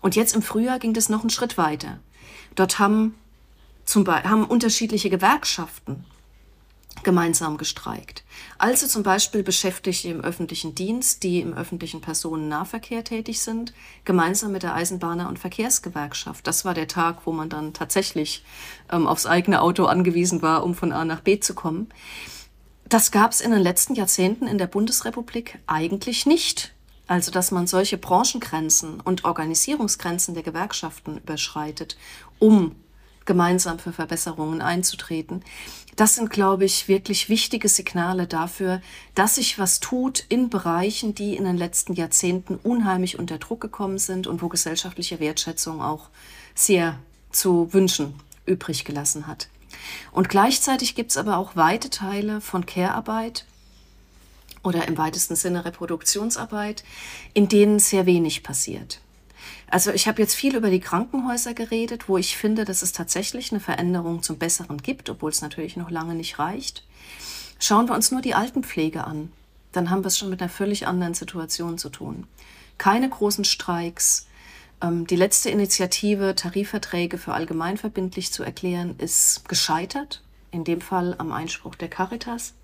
Und jetzt im Frühjahr ging das noch einen Schritt weiter. Dort haben, zum Beispiel, haben unterschiedliche Gewerkschaften gemeinsam gestreikt. Also zum Beispiel Beschäftigte im öffentlichen Dienst, die im öffentlichen Personennahverkehr tätig sind, gemeinsam mit der Eisenbahner- und Verkehrsgewerkschaft. Das war der Tag, wo man dann tatsächlich ähm, aufs eigene Auto angewiesen war, um von A nach B zu kommen. Das gab es in den letzten Jahrzehnten in der Bundesrepublik eigentlich nicht. Also, dass man solche Branchengrenzen und Organisierungsgrenzen der Gewerkschaften überschreitet, um gemeinsam für Verbesserungen einzutreten. Das sind, glaube ich, wirklich wichtige Signale dafür, dass sich was tut in Bereichen, die in den letzten Jahrzehnten unheimlich unter Druck gekommen sind und wo gesellschaftliche Wertschätzung auch sehr zu wünschen übrig gelassen hat. Und gleichzeitig gibt es aber auch weite Teile von Care-Arbeit oder im weitesten Sinne Reproduktionsarbeit, in denen sehr wenig passiert. Also ich habe jetzt viel über die Krankenhäuser geredet, wo ich finde, dass es tatsächlich eine Veränderung zum Besseren gibt, obwohl es natürlich noch lange nicht reicht. Schauen wir uns nur die Altenpflege an, dann haben wir es schon mit einer völlig anderen Situation zu tun. Keine großen Streiks. Ähm, die letzte Initiative, Tarifverträge für allgemeinverbindlich zu erklären, ist gescheitert. In dem Fall am Einspruch der Caritas.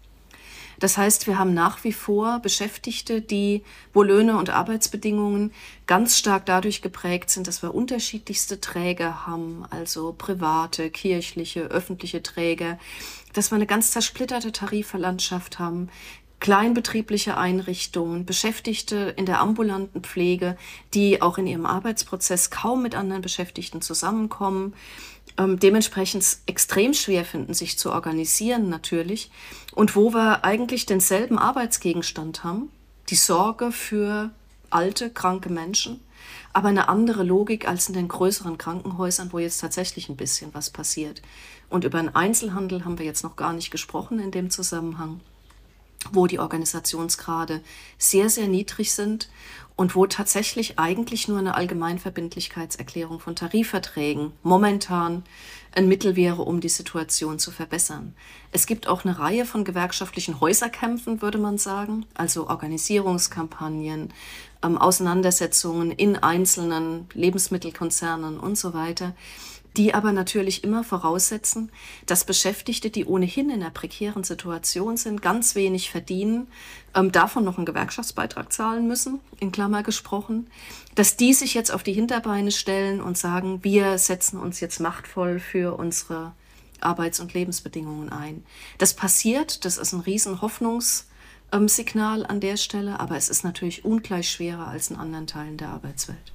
Das heißt, wir haben nach wie vor Beschäftigte, die, wo Löhne und Arbeitsbedingungen ganz stark dadurch geprägt sind, dass wir unterschiedlichste Träger haben, also private, kirchliche, öffentliche Träger, dass wir eine ganz zersplitterte Tariflandschaft haben, kleinbetriebliche Einrichtungen, Beschäftigte in der ambulanten Pflege, die auch in ihrem Arbeitsprozess kaum mit anderen Beschäftigten zusammenkommen ähm, dementsprechend extrem schwer finden, sich zu organisieren natürlich. Und wo wir eigentlich denselben Arbeitsgegenstand haben, die Sorge für alte, kranke Menschen, aber eine andere Logik als in den größeren Krankenhäusern, wo jetzt tatsächlich ein bisschen was passiert. Und über den Einzelhandel haben wir jetzt noch gar nicht gesprochen in dem Zusammenhang, wo die Organisationsgrade sehr, sehr niedrig sind und wo tatsächlich eigentlich nur eine Allgemeinverbindlichkeitserklärung von Tarifverträgen momentan ein Mittel wäre, um die Situation zu verbessern. Es gibt auch eine Reihe von gewerkschaftlichen Häuserkämpfen, würde man sagen, also Organisierungskampagnen, ähm, Auseinandersetzungen in einzelnen Lebensmittelkonzernen und so weiter die aber natürlich immer voraussetzen, dass Beschäftigte, die ohnehin in einer prekären Situation sind, ganz wenig verdienen, ähm, davon noch einen Gewerkschaftsbeitrag zahlen müssen, in Klammer gesprochen, dass die sich jetzt auf die Hinterbeine stellen und sagen, wir setzen uns jetzt machtvoll für unsere Arbeits- und Lebensbedingungen ein. Das passiert, das ist ein riesen Hoffnungssignal an der Stelle, aber es ist natürlich ungleich schwerer als in anderen Teilen der Arbeitswelt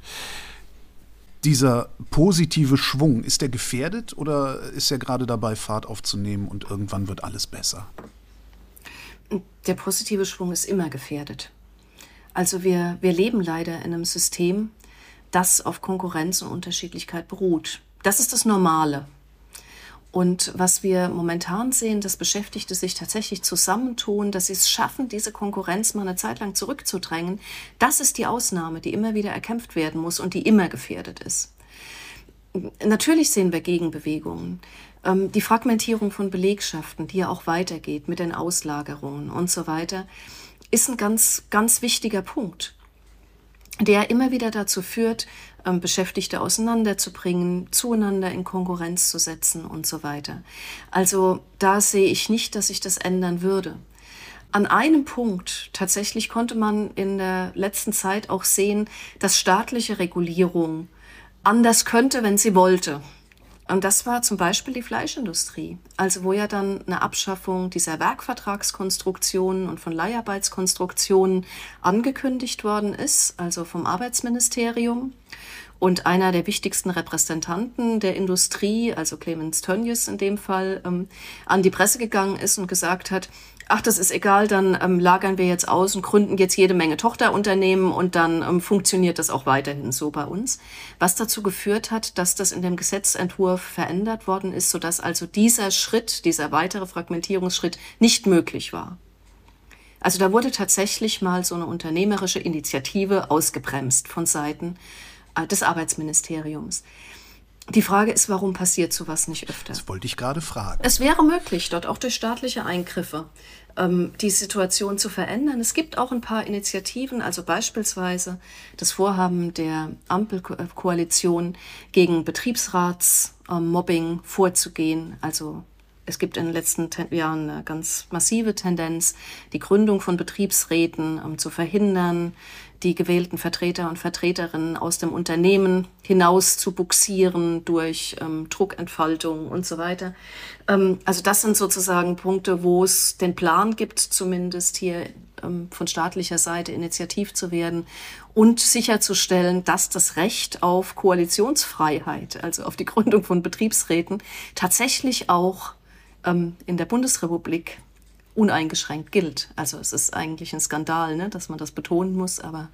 dieser positive Schwung, ist der gefährdet oder ist er gerade dabei, Fahrt aufzunehmen und irgendwann wird alles besser? Der positive Schwung ist immer gefährdet. Also wir, wir leben leider in einem System, das auf Konkurrenz und Unterschiedlichkeit beruht. Das ist das Normale. Und was wir momentan sehen, dass Beschäftigte sich tatsächlich zusammentun, dass sie es schaffen, diese Konkurrenz mal eine Zeit lang zurückzudrängen, das ist die Ausnahme, die immer wieder erkämpft werden muss und die immer gefährdet ist. Natürlich sehen wir Gegenbewegungen. Ähm, die Fragmentierung von Belegschaften, die ja auch weitergeht mit den Auslagerungen und so weiter, ist ein ganz, ganz wichtiger Punkt der immer wieder dazu führt, ähm, Beschäftigte auseinanderzubringen, zueinander in Konkurrenz zu setzen und so weiter. Also da sehe ich nicht, dass sich das ändern würde. An einem Punkt tatsächlich konnte man in der letzten Zeit auch sehen, dass staatliche Regulierung anders könnte, wenn sie wollte. Und das war zum Beispiel die Fleischindustrie. Also wo ja dann eine Abschaffung dieser Werkvertragskonstruktionen und von Leiharbeitskonstruktionen angekündigt worden ist, also vom Arbeitsministerium. Und einer der wichtigsten Repräsentanten der Industrie, also Clemens Tönnies in dem Fall, ähm, an die Presse gegangen ist und gesagt hat, ach, das ist egal, dann ähm, lagern wir jetzt aus und gründen jetzt jede Menge Tochterunternehmen und dann ähm, funktioniert das auch weiterhin so bei uns. Was dazu geführt hat, dass das in dem Gesetzentwurf verändert worden ist, sodass also dieser Schritt, dieser weitere Fragmentierungsschritt nicht möglich war. Also da wurde tatsächlich mal so eine unternehmerische Initiative ausgebremst von Seiten äh, des Arbeitsministeriums. Die Frage ist, warum passiert sowas nicht öfter? Das wollte ich gerade fragen. Es wäre möglich, dort auch durch staatliche Eingriffe die Situation zu verändern. Es gibt auch ein paar Initiativen, also beispielsweise das Vorhaben der Ampelkoalition gegen Betriebsratsmobbing vorzugehen, also es gibt in den letzten Jahren eine ganz massive Tendenz, die Gründung von Betriebsräten um, zu verhindern, die gewählten Vertreter und Vertreterinnen aus dem Unternehmen hinaus zu buxieren durch ähm, Druckentfaltung und so weiter. Ähm, also das sind sozusagen Punkte, wo es den Plan gibt, zumindest hier ähm, von staatlicher Seite initiativ zu werden und sicherzustellen, dass das Recht auf Koalitionsfreiheit, also auf die Gründung von Betriebsräten, tatsächlich auch ähm, in der Bundesrepublik uneingeschränkt gilt. Also es ist eigentlich ein Skandal, ne, dass man das betonen muss, aber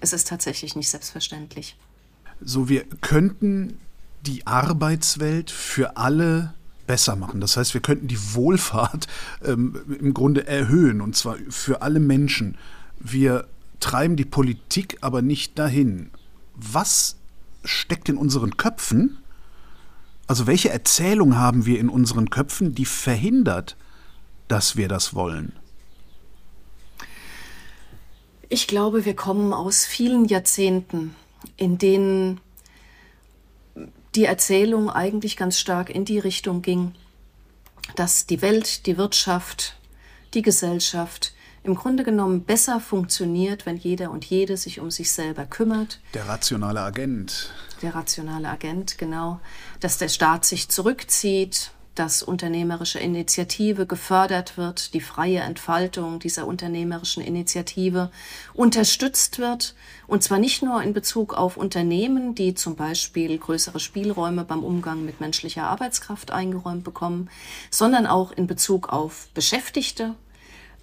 es ist tatsächlich nicht selbstverständlich. So, wir könnten die Arbeitswelt für alle besser machen. Das heißt, wir könnten die Wohlfahrt ähm, im Grunde erhöhen, und zwar für alle Menschen. Wir treiben die Politik aber nicht dahin. Was steckt in unseren Köpfen? Also welche Erzählung haben wir in unseren Köpfen, die verhindert, dass wir das wollen? Ich glaube, wir kommen aus vielen Jahrzehnten, in denen die Erzählung eigentlich ganz stark in die Richtung ging, dass die Welt, die Wirtschaft, die Gesellschaft im Grunde genommen besser funktioniert, wenn jeder und jede sich um sich selber kümmert. Der rationale Agent. Der rationale Agent, genau. Dass der Staat sich zurückzieht, dass unternehmerische Initiative gefördert wird, die freie Entfaltung dieser unternehmerischen Initiative unterstützt wird. Und zwar nicht nur in Bezug auf Unternehmen, die zum Beispiel größere Spielräume beim Umgang mit menschlicher Arbeitskraft eingeräumt bekommen, sondern auch in Bezug auf Beschäftigte,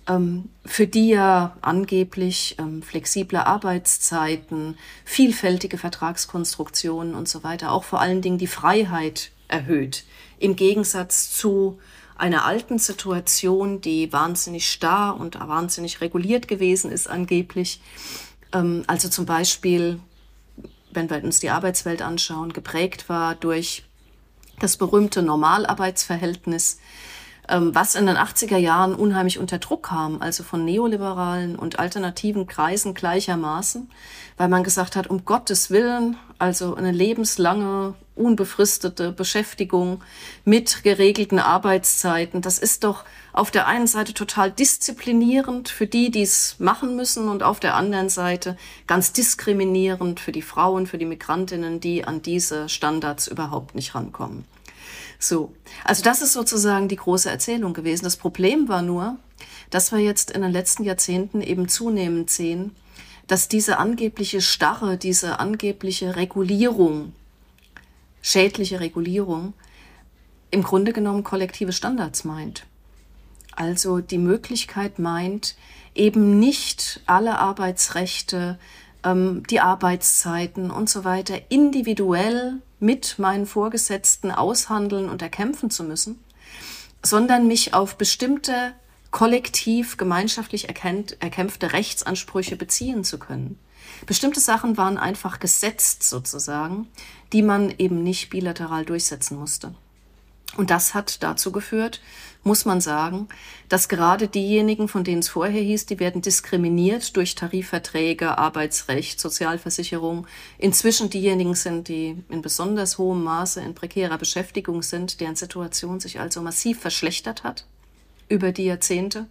ähm, für die ja angeblich ähm, flexible Arbeitszeiten, vielfältige Vertragskonstruktionen und so weiter, auch vor allen Dingen die Freiheit erhöht im Gegensatz zu einer alten Situation, die wahnsinnig starr und wahnsinnig reguliert gewesen ist angeblich. Ähm, also zum Beispiel, wenn wir uns die Arbeitswelt anschauen, geprägt war durch das berühmte Normalarbeitsverhältnis, ähm, was in den 80er Jahren unheimlich unter Druck kam, also von neoliberalen und alternativen Kreisen gleichermaßen, weil man gesagt hat, um Gottes Willen, also eine lebenslange, unbefristete Beschäftigung mit geregelten Arbeitszeiten, das ist doch auf der einen Seite total disziplinierend für die, die es machen müssen und auf der anderen Seite ganz diskriminierend für die Frauen, für die Migrantinnen, die an diese Standards überhaupt nicht rankommen. So, also das ist sozusagen die große Erzählung gewesen. Das Problem war nur, dass wir jetzt in den letzten Jahrzehnten eben zunehmend sehen, dass diese angebliche Starre, diese angebliche Regulierung, schädliche Regulierung, im Grunde genommen kollektive Standards meint. Also die Möglichkeit meint, eben nicht alle Arbeitsrechte, ähm, die Arbeitszeiten und so weiter individuell mit meinen Vorgesetzten aushandeln und erkämpfen zu müssen, sondern mich auf bestimmte kollektiv, gemeinschaftlich erkämpfte Rechtsansprüche beziehen zu können. Bestimmte Sachen waren einfach gesetzt sozusagen, die man eben nicht bilateral durchsetzen musste. Und das hat dazu geführt, muss man sagen, dass gerade diejenigen, von denen es vorher hieß, die werden diskriminiert durch Tarifverträge, Arbeitsrecht, Sozialversicherung, inzwischen diejenigen sind, die in besonders hohem Maße in prekärer Beschäftigung sind, deren Situation sich also massiv verschlechtert hat über die Jahrzehnte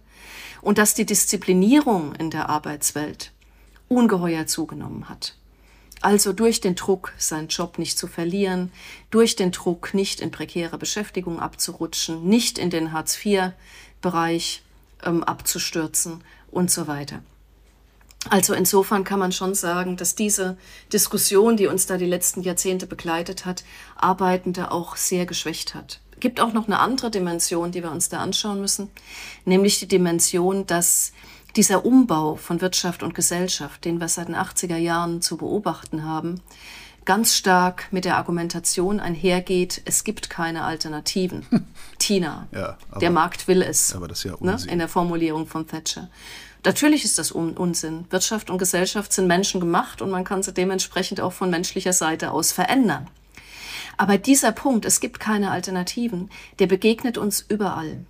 und dass die Disziplinierung in der Arbeitswelt ungeheuer zugenommen hat. Also durch den Druck, seinen Job nicht zu verlieren, durch den Druck, nicht in prekäre Beschäftigung abzurutschen, nicht in den Hartz-IV-Bereich ähm, abzustürzen und so weiter. Also insofern kann man schon sagen, dass diese Diskussion, die uns da die letzten Jahrzehnte begleitet hat, Arbeitende auch sehr geschwächt hat. Gibt auch noch eine andere Dimension, die wir uns da anschauen müssen, nämlich die Dimension, dass dieser Umbau von Wirtschaft und Gesellschaft, den wir seit den 80er Jahren zu beobachten haben, ganz stark mit der Argumentation einhergeht, es gibt keine Alternativen. Tina, ja, aber, der Markt will es. Aber das ist ja ne, in der Formulierung von Thatcher. Natürlich ist das Un Unsinn. Wirtschaft und Gesellschaft sind Menschen gemacht und man kann sie dementsprechend auch von menschlicher Seite aus verändern. Aber dieser Punkt, es gibt keine Alternativen, der begegnet uns überall.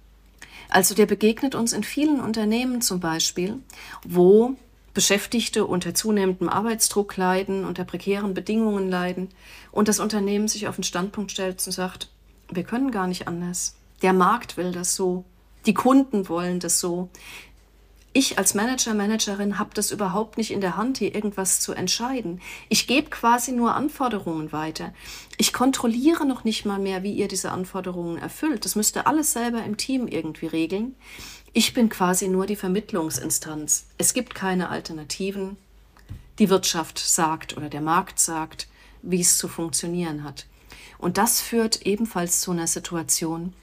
Also der begegnet uns in vielen Unternehmen zum Beispiel, wo Beschäftigte unter zunehmendem Arbeitsdruck leiden, unter prekären Bedingungen leiden und das Unternehmen sich auf den Standpunkt stellt und sagt, wir können gar nicht anders. Der Markt will das so. Die Kunden wollen das so ich als Manager, Managerin habe das überhaupt nicht in der Hand, hier irgendwas zu entscheiden. Ich gebe quasi nur Anforderungen weiter. Ich kontrolliere noch nicht mal mehr, wie ihr diese Anforderungen erfüllt. Das müsst ihr alles selber im Team irgendwie regeln. Ich bin quasi nur die Vermittlungsinstanz. Es gibt keine Alternativen. Die Wirtschaft sagt oder der Markt sagt, wie es zu funktionieren hat. Und das führt ebenfalls zu einer Situation,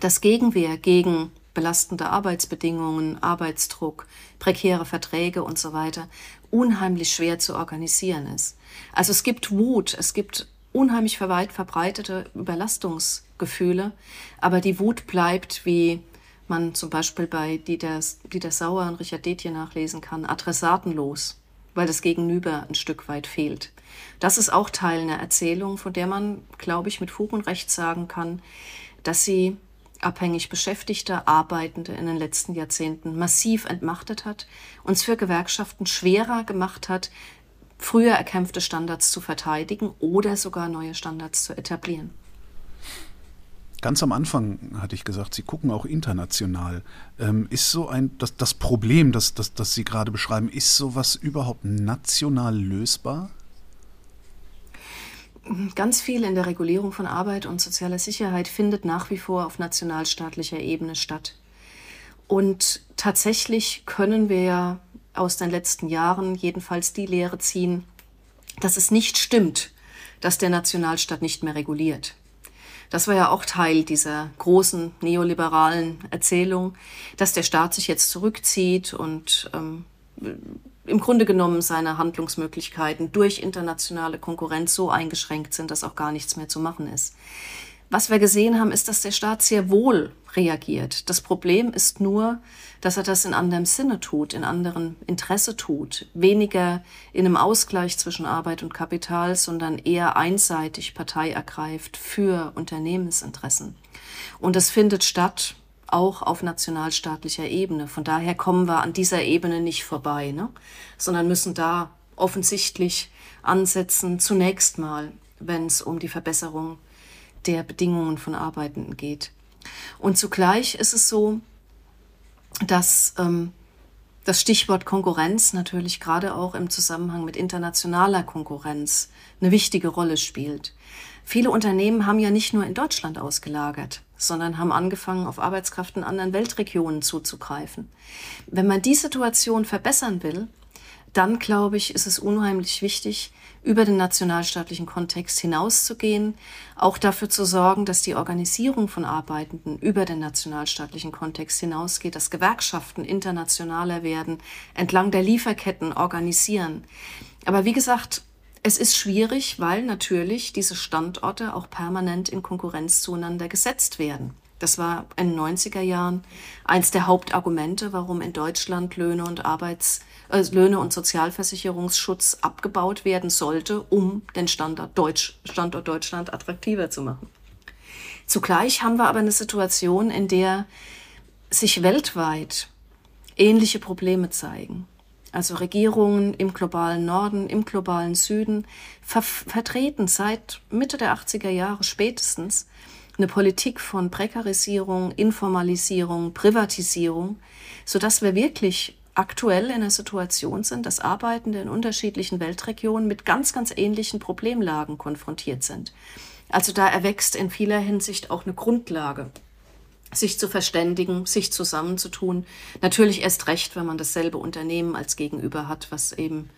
dass Gegenwehr gegen belastende Arbeitsbedingungen, Arbeitsdruck, prekäre Verträge und so weiter unheimlich schwer zu organisieren ist. Also es gibt Wut, es gibt unheimlich weit verbreitete Überlastungsgefühle, aber die Wut bleibt, wie man zum Beispiel bei Dieter, Dieter Sauer und Richard Detje nachlesen kann, adressatenlos, weil das Gegenüber ein Stück weit fehlt. Das ist auch Teil einer Erzählung, von der man, glaube ich, mit Fug und Recht sagen kann, dass sie abhängig Beschäftigte, Arbeitende in den letzten Jahrzehnten massiv entmachtet hat, uns für Gewerkschaften schwerer gemacht hat, früher erkämpfte Standards zu verteidigen oder sogar neue Standards zu etablieren. Ganz am Anfang hatte ich gesagt, Sie gucken auch international. Ähm, ist so ein, das, das Problem, das, das, das Sie gerade beschreiben, ist sowas überhaupt national lösbar? Ganz viel in der Regulierung von Arbeit und sozialer Sicherheit findet nach wie vor auf nationalstaatlicher Ebene statt. Und tatsächlich können wir ja aus den letzten Jahren jedenfalls die Lehre ziehen, dass es nicht stimmt, dass der Nationalstaat nicht mehr reguliert. Das war ja auch Teil dieser großen neoliberalen Erzählung, dass der Staat sich jetzt zurückzieht und ähm, im Grunde genommen seine Handlungsmöglichkeiten durch internationale Konkurrenz so eingeschränkt sind, dass auch gar nichts mehr zu machen ist. Was wir gesehen haben, ist, dass der Staat sehr wohl reagiert. Das Problem ist nur, dass er das in anderem Sinne tut, in anderem Interesse tut, weniger in einem Ausgleich zwischen Arbeit und Kapital, sondern eher einseitig Partei ergreift für Unternehmensinteressen. Und das findet statt auch auf nationalstaatlicher Ebene. Von daher kommen wir an dieser Ebene nicht vorbei, ne? sondern müssen da offensichtlich ansetzen, zunächst mal, wenn es um die Verbesserung der Bedingungen von Arbeitenden geht. Und zugleich ist es so, dass ähm, das Stichwort Konkurrenz natürlich gerade auch im Zusammenhang mit internationaler Konkurrenz eine wichtige Rolle spielt. Viele Unternehmen haben ja nicht nur in Deutschland ausgelagert, sondern haben angefangen, auf Arbeitskraft in anderen Weltregionen zuzugreifen. Wenn man die Situation verbessern will, dann glaube ich, ist es unheimlich wichtig, über den nationalstaatlichen Kontext hinauszugehen, auch dafür zu sorgen, dass die Organisierung von Arbeitenden über den nationalstaatlichen Kontext hinausgeht, dass Gewerkschaften internationaler werden, entlang der Lieferketten organisieren. Aber wie gesagt, es ist schwierig, weil natürlich diese Standorte auch permanent in Konkurrenz zueinander gesetzt werden. Das war in den 90er Jahren eins der Hauptargumente, warum in Deutschland Löhne und Arbeits äh, Löhne und Sozialversicherungsschutz abgebaut werden sollte, um den Standort, Deutsch, Standort Deutschland attraktiver zu machen. Zugleich haben wir aber eine Situation, in der sich weltweit ähnliche Probleme zeigen also Regierungen im globalen Norden, im globalen Süden, ver vertreten seit Mitte der 80er Jahre spätestens eine Politik von Prekarisierung, Informalisierung, Privatisierung, sodass wir wirklich aktuell in einer Situation sind, dass Arbeitende in unterschiedlichen Weltregionen mit ganz, ganz ähnlichen Problemlagen konfrontiert sind. Also da erwächst in vieler Hinsicht auch eine Grundlage, sich zu verständigen, sich zusammenzutun. Natürlich erst recht, wenn man dasselbe Unternehmen als Gegenüber hat, was eben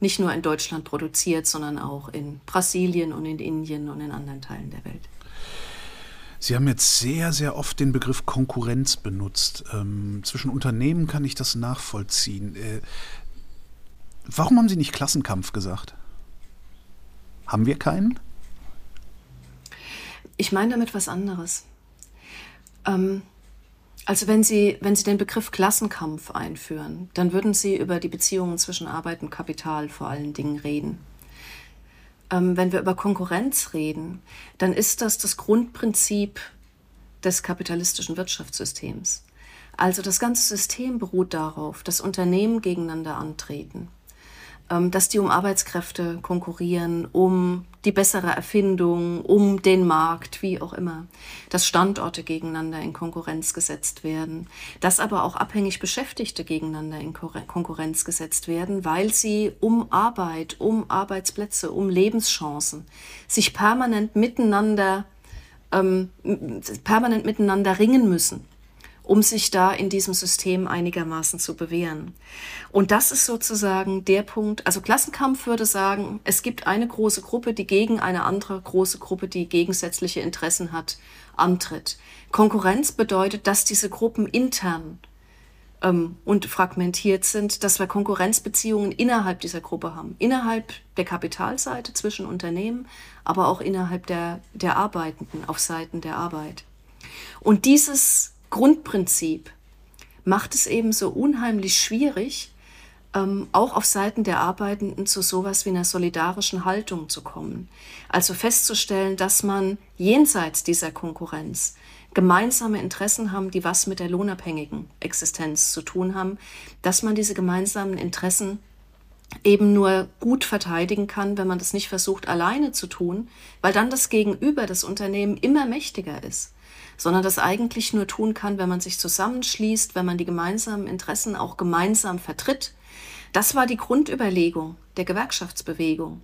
nicht nur in Deutschland produziert, sondern auch in Brasilien und in Indien und in anderen Teilen der Welt. Sie haben jetzt sehr, sehr oft den Begriff Konkurrenz benutzt. Ähm, zwischen Unternehmen kann ich das nachvollziehen. Äh, warum haben Sie nicht Klassenkampf gesagt? Haben wir keinen? Ich meine damit was anderes. Ähm, also wenn Sie, wenn Sie den Begriff Klassenkampf einführen, dann würden Sie über die Beziehungen zwischen Arbeit und Kapital vor allen Dingen reden ähm, wenn wir über Konkurrenz reden, dann ist das das Grundprinzip des kapitalistischen Wirtschaftssystems. Also das ganze System beruht darauf, dass Unternehmen gegeneinander antreten. Ähm, dass die um Arbeitskräfte konkurrieren, um die bessere Erfindung, um den Markt, wie auch immer, dass Standorte gegeneinander in Konkurrenz gesetzt werden, dass aber auch abhängig Beschäftigte gegeneinander in Konkurrenz gesetzt werden, weil sie um Arbeit, um Arbeitsplätze, um Lebenschancen sich permanent miteinander ähm, permanent miteinander ringen müssen um sich da in diesem System einigermaßen zu bewähren. Und das ist sozusagen der Punkt, also Klassenkampf würde sagen, es gibt eine große Gruppe, die gegen eine andere große Gruppe, die gegensätzliche Interessen hat, antritt. Konkurrenz bedeutet, dass diese Gruppen intern ähm, und fragmentiert sind, dass wir Konkurrenzbeziehungen innerhalb dieser Gruppe haben. Innerhalb der Kapitalseite zwischen Unternehmen, aber auch innerhalb der, der Arbeitenden auf Seiten der Arbeit. Und dieses Grundprinzip macht es eben so unheimlich schwierig, ähm, auch auf Seiten der Arbeitenden zu sowas wie einer solidarischen Haltung zu kommen. Also festzustellen, dass man jenseits dieser Konkurrenz gemeinsame Interessen haben, die was mit der lohnabhängigen Existenz zu tun haben, dass man diese gemeinsamen Interessen eben nur gut verteidigen kann, wenn man das nicht versucht alleine zu tun, weil dann das Gegenüber, das Unternehmen immer mächtiger ist sondern das eigentlich nur tun kann, wenn man sich zusammenschließt, wenn man die gemeinsamen Interessen auch gemeinsam vertritt. Das war die Grundüberlegung der Gewerkschaftsbewegung,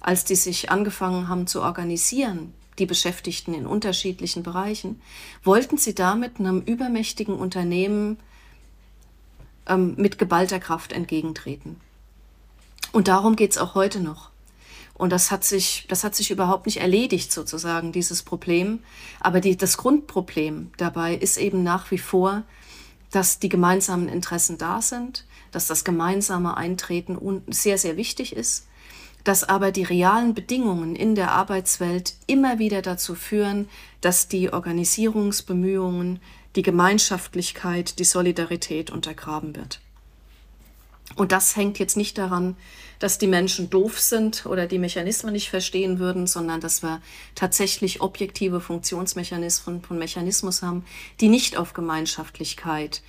als die sich angefangen haben zu organisieren, die Beschäftigten in unterschiedlichen Bereichen, wollten sie damit einem übermächtigen Unternehmen ähm, mit geballter Kraft entgegentreten. Und darum geht es auch heute noch. Und das hat sich, das hat sich überhaupt nicht erledigt, sozusagen, dieses Problem. Aber die, das Grundproblem dabei ist eben nach wie vor, dass die gemeinsamen Interessen da sind, dass das gemeinsame Eintreten sehr, sehr wichtig ist, dass aber die realen Bedingungen in der Arbeitswelt immer wieder dazu führen, dass die Organisierungsbemühungen, die Gemeinschaftlichkeit, die Solidarität untergraben wird. Und das hängt jetzt nicht daran, dass die Menschen doof sind oder die Mechanismen nicht verstehen würden, sondern dass wir tatsächlich objektive Funktionsmechanismen von Mechanismus haben, die nicht auf Gemeinschaftlichkeit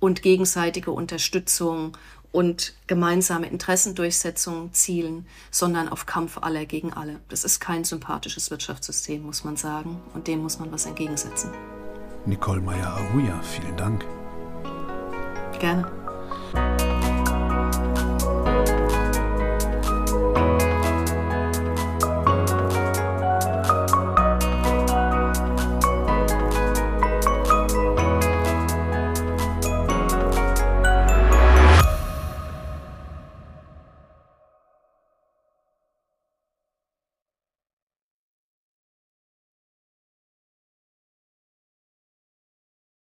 und gegenseitige Unterstützung und gemeinsame Interessendurchsetzung zielen, sondern auf Kampf aller gegen alle. Das ist kein sympathisches Wirtschaftssystem, muss man sagen, und dem muss man was entgegensetzen. Nicole Meyer-Ahuja, vielen Dank. Gerne.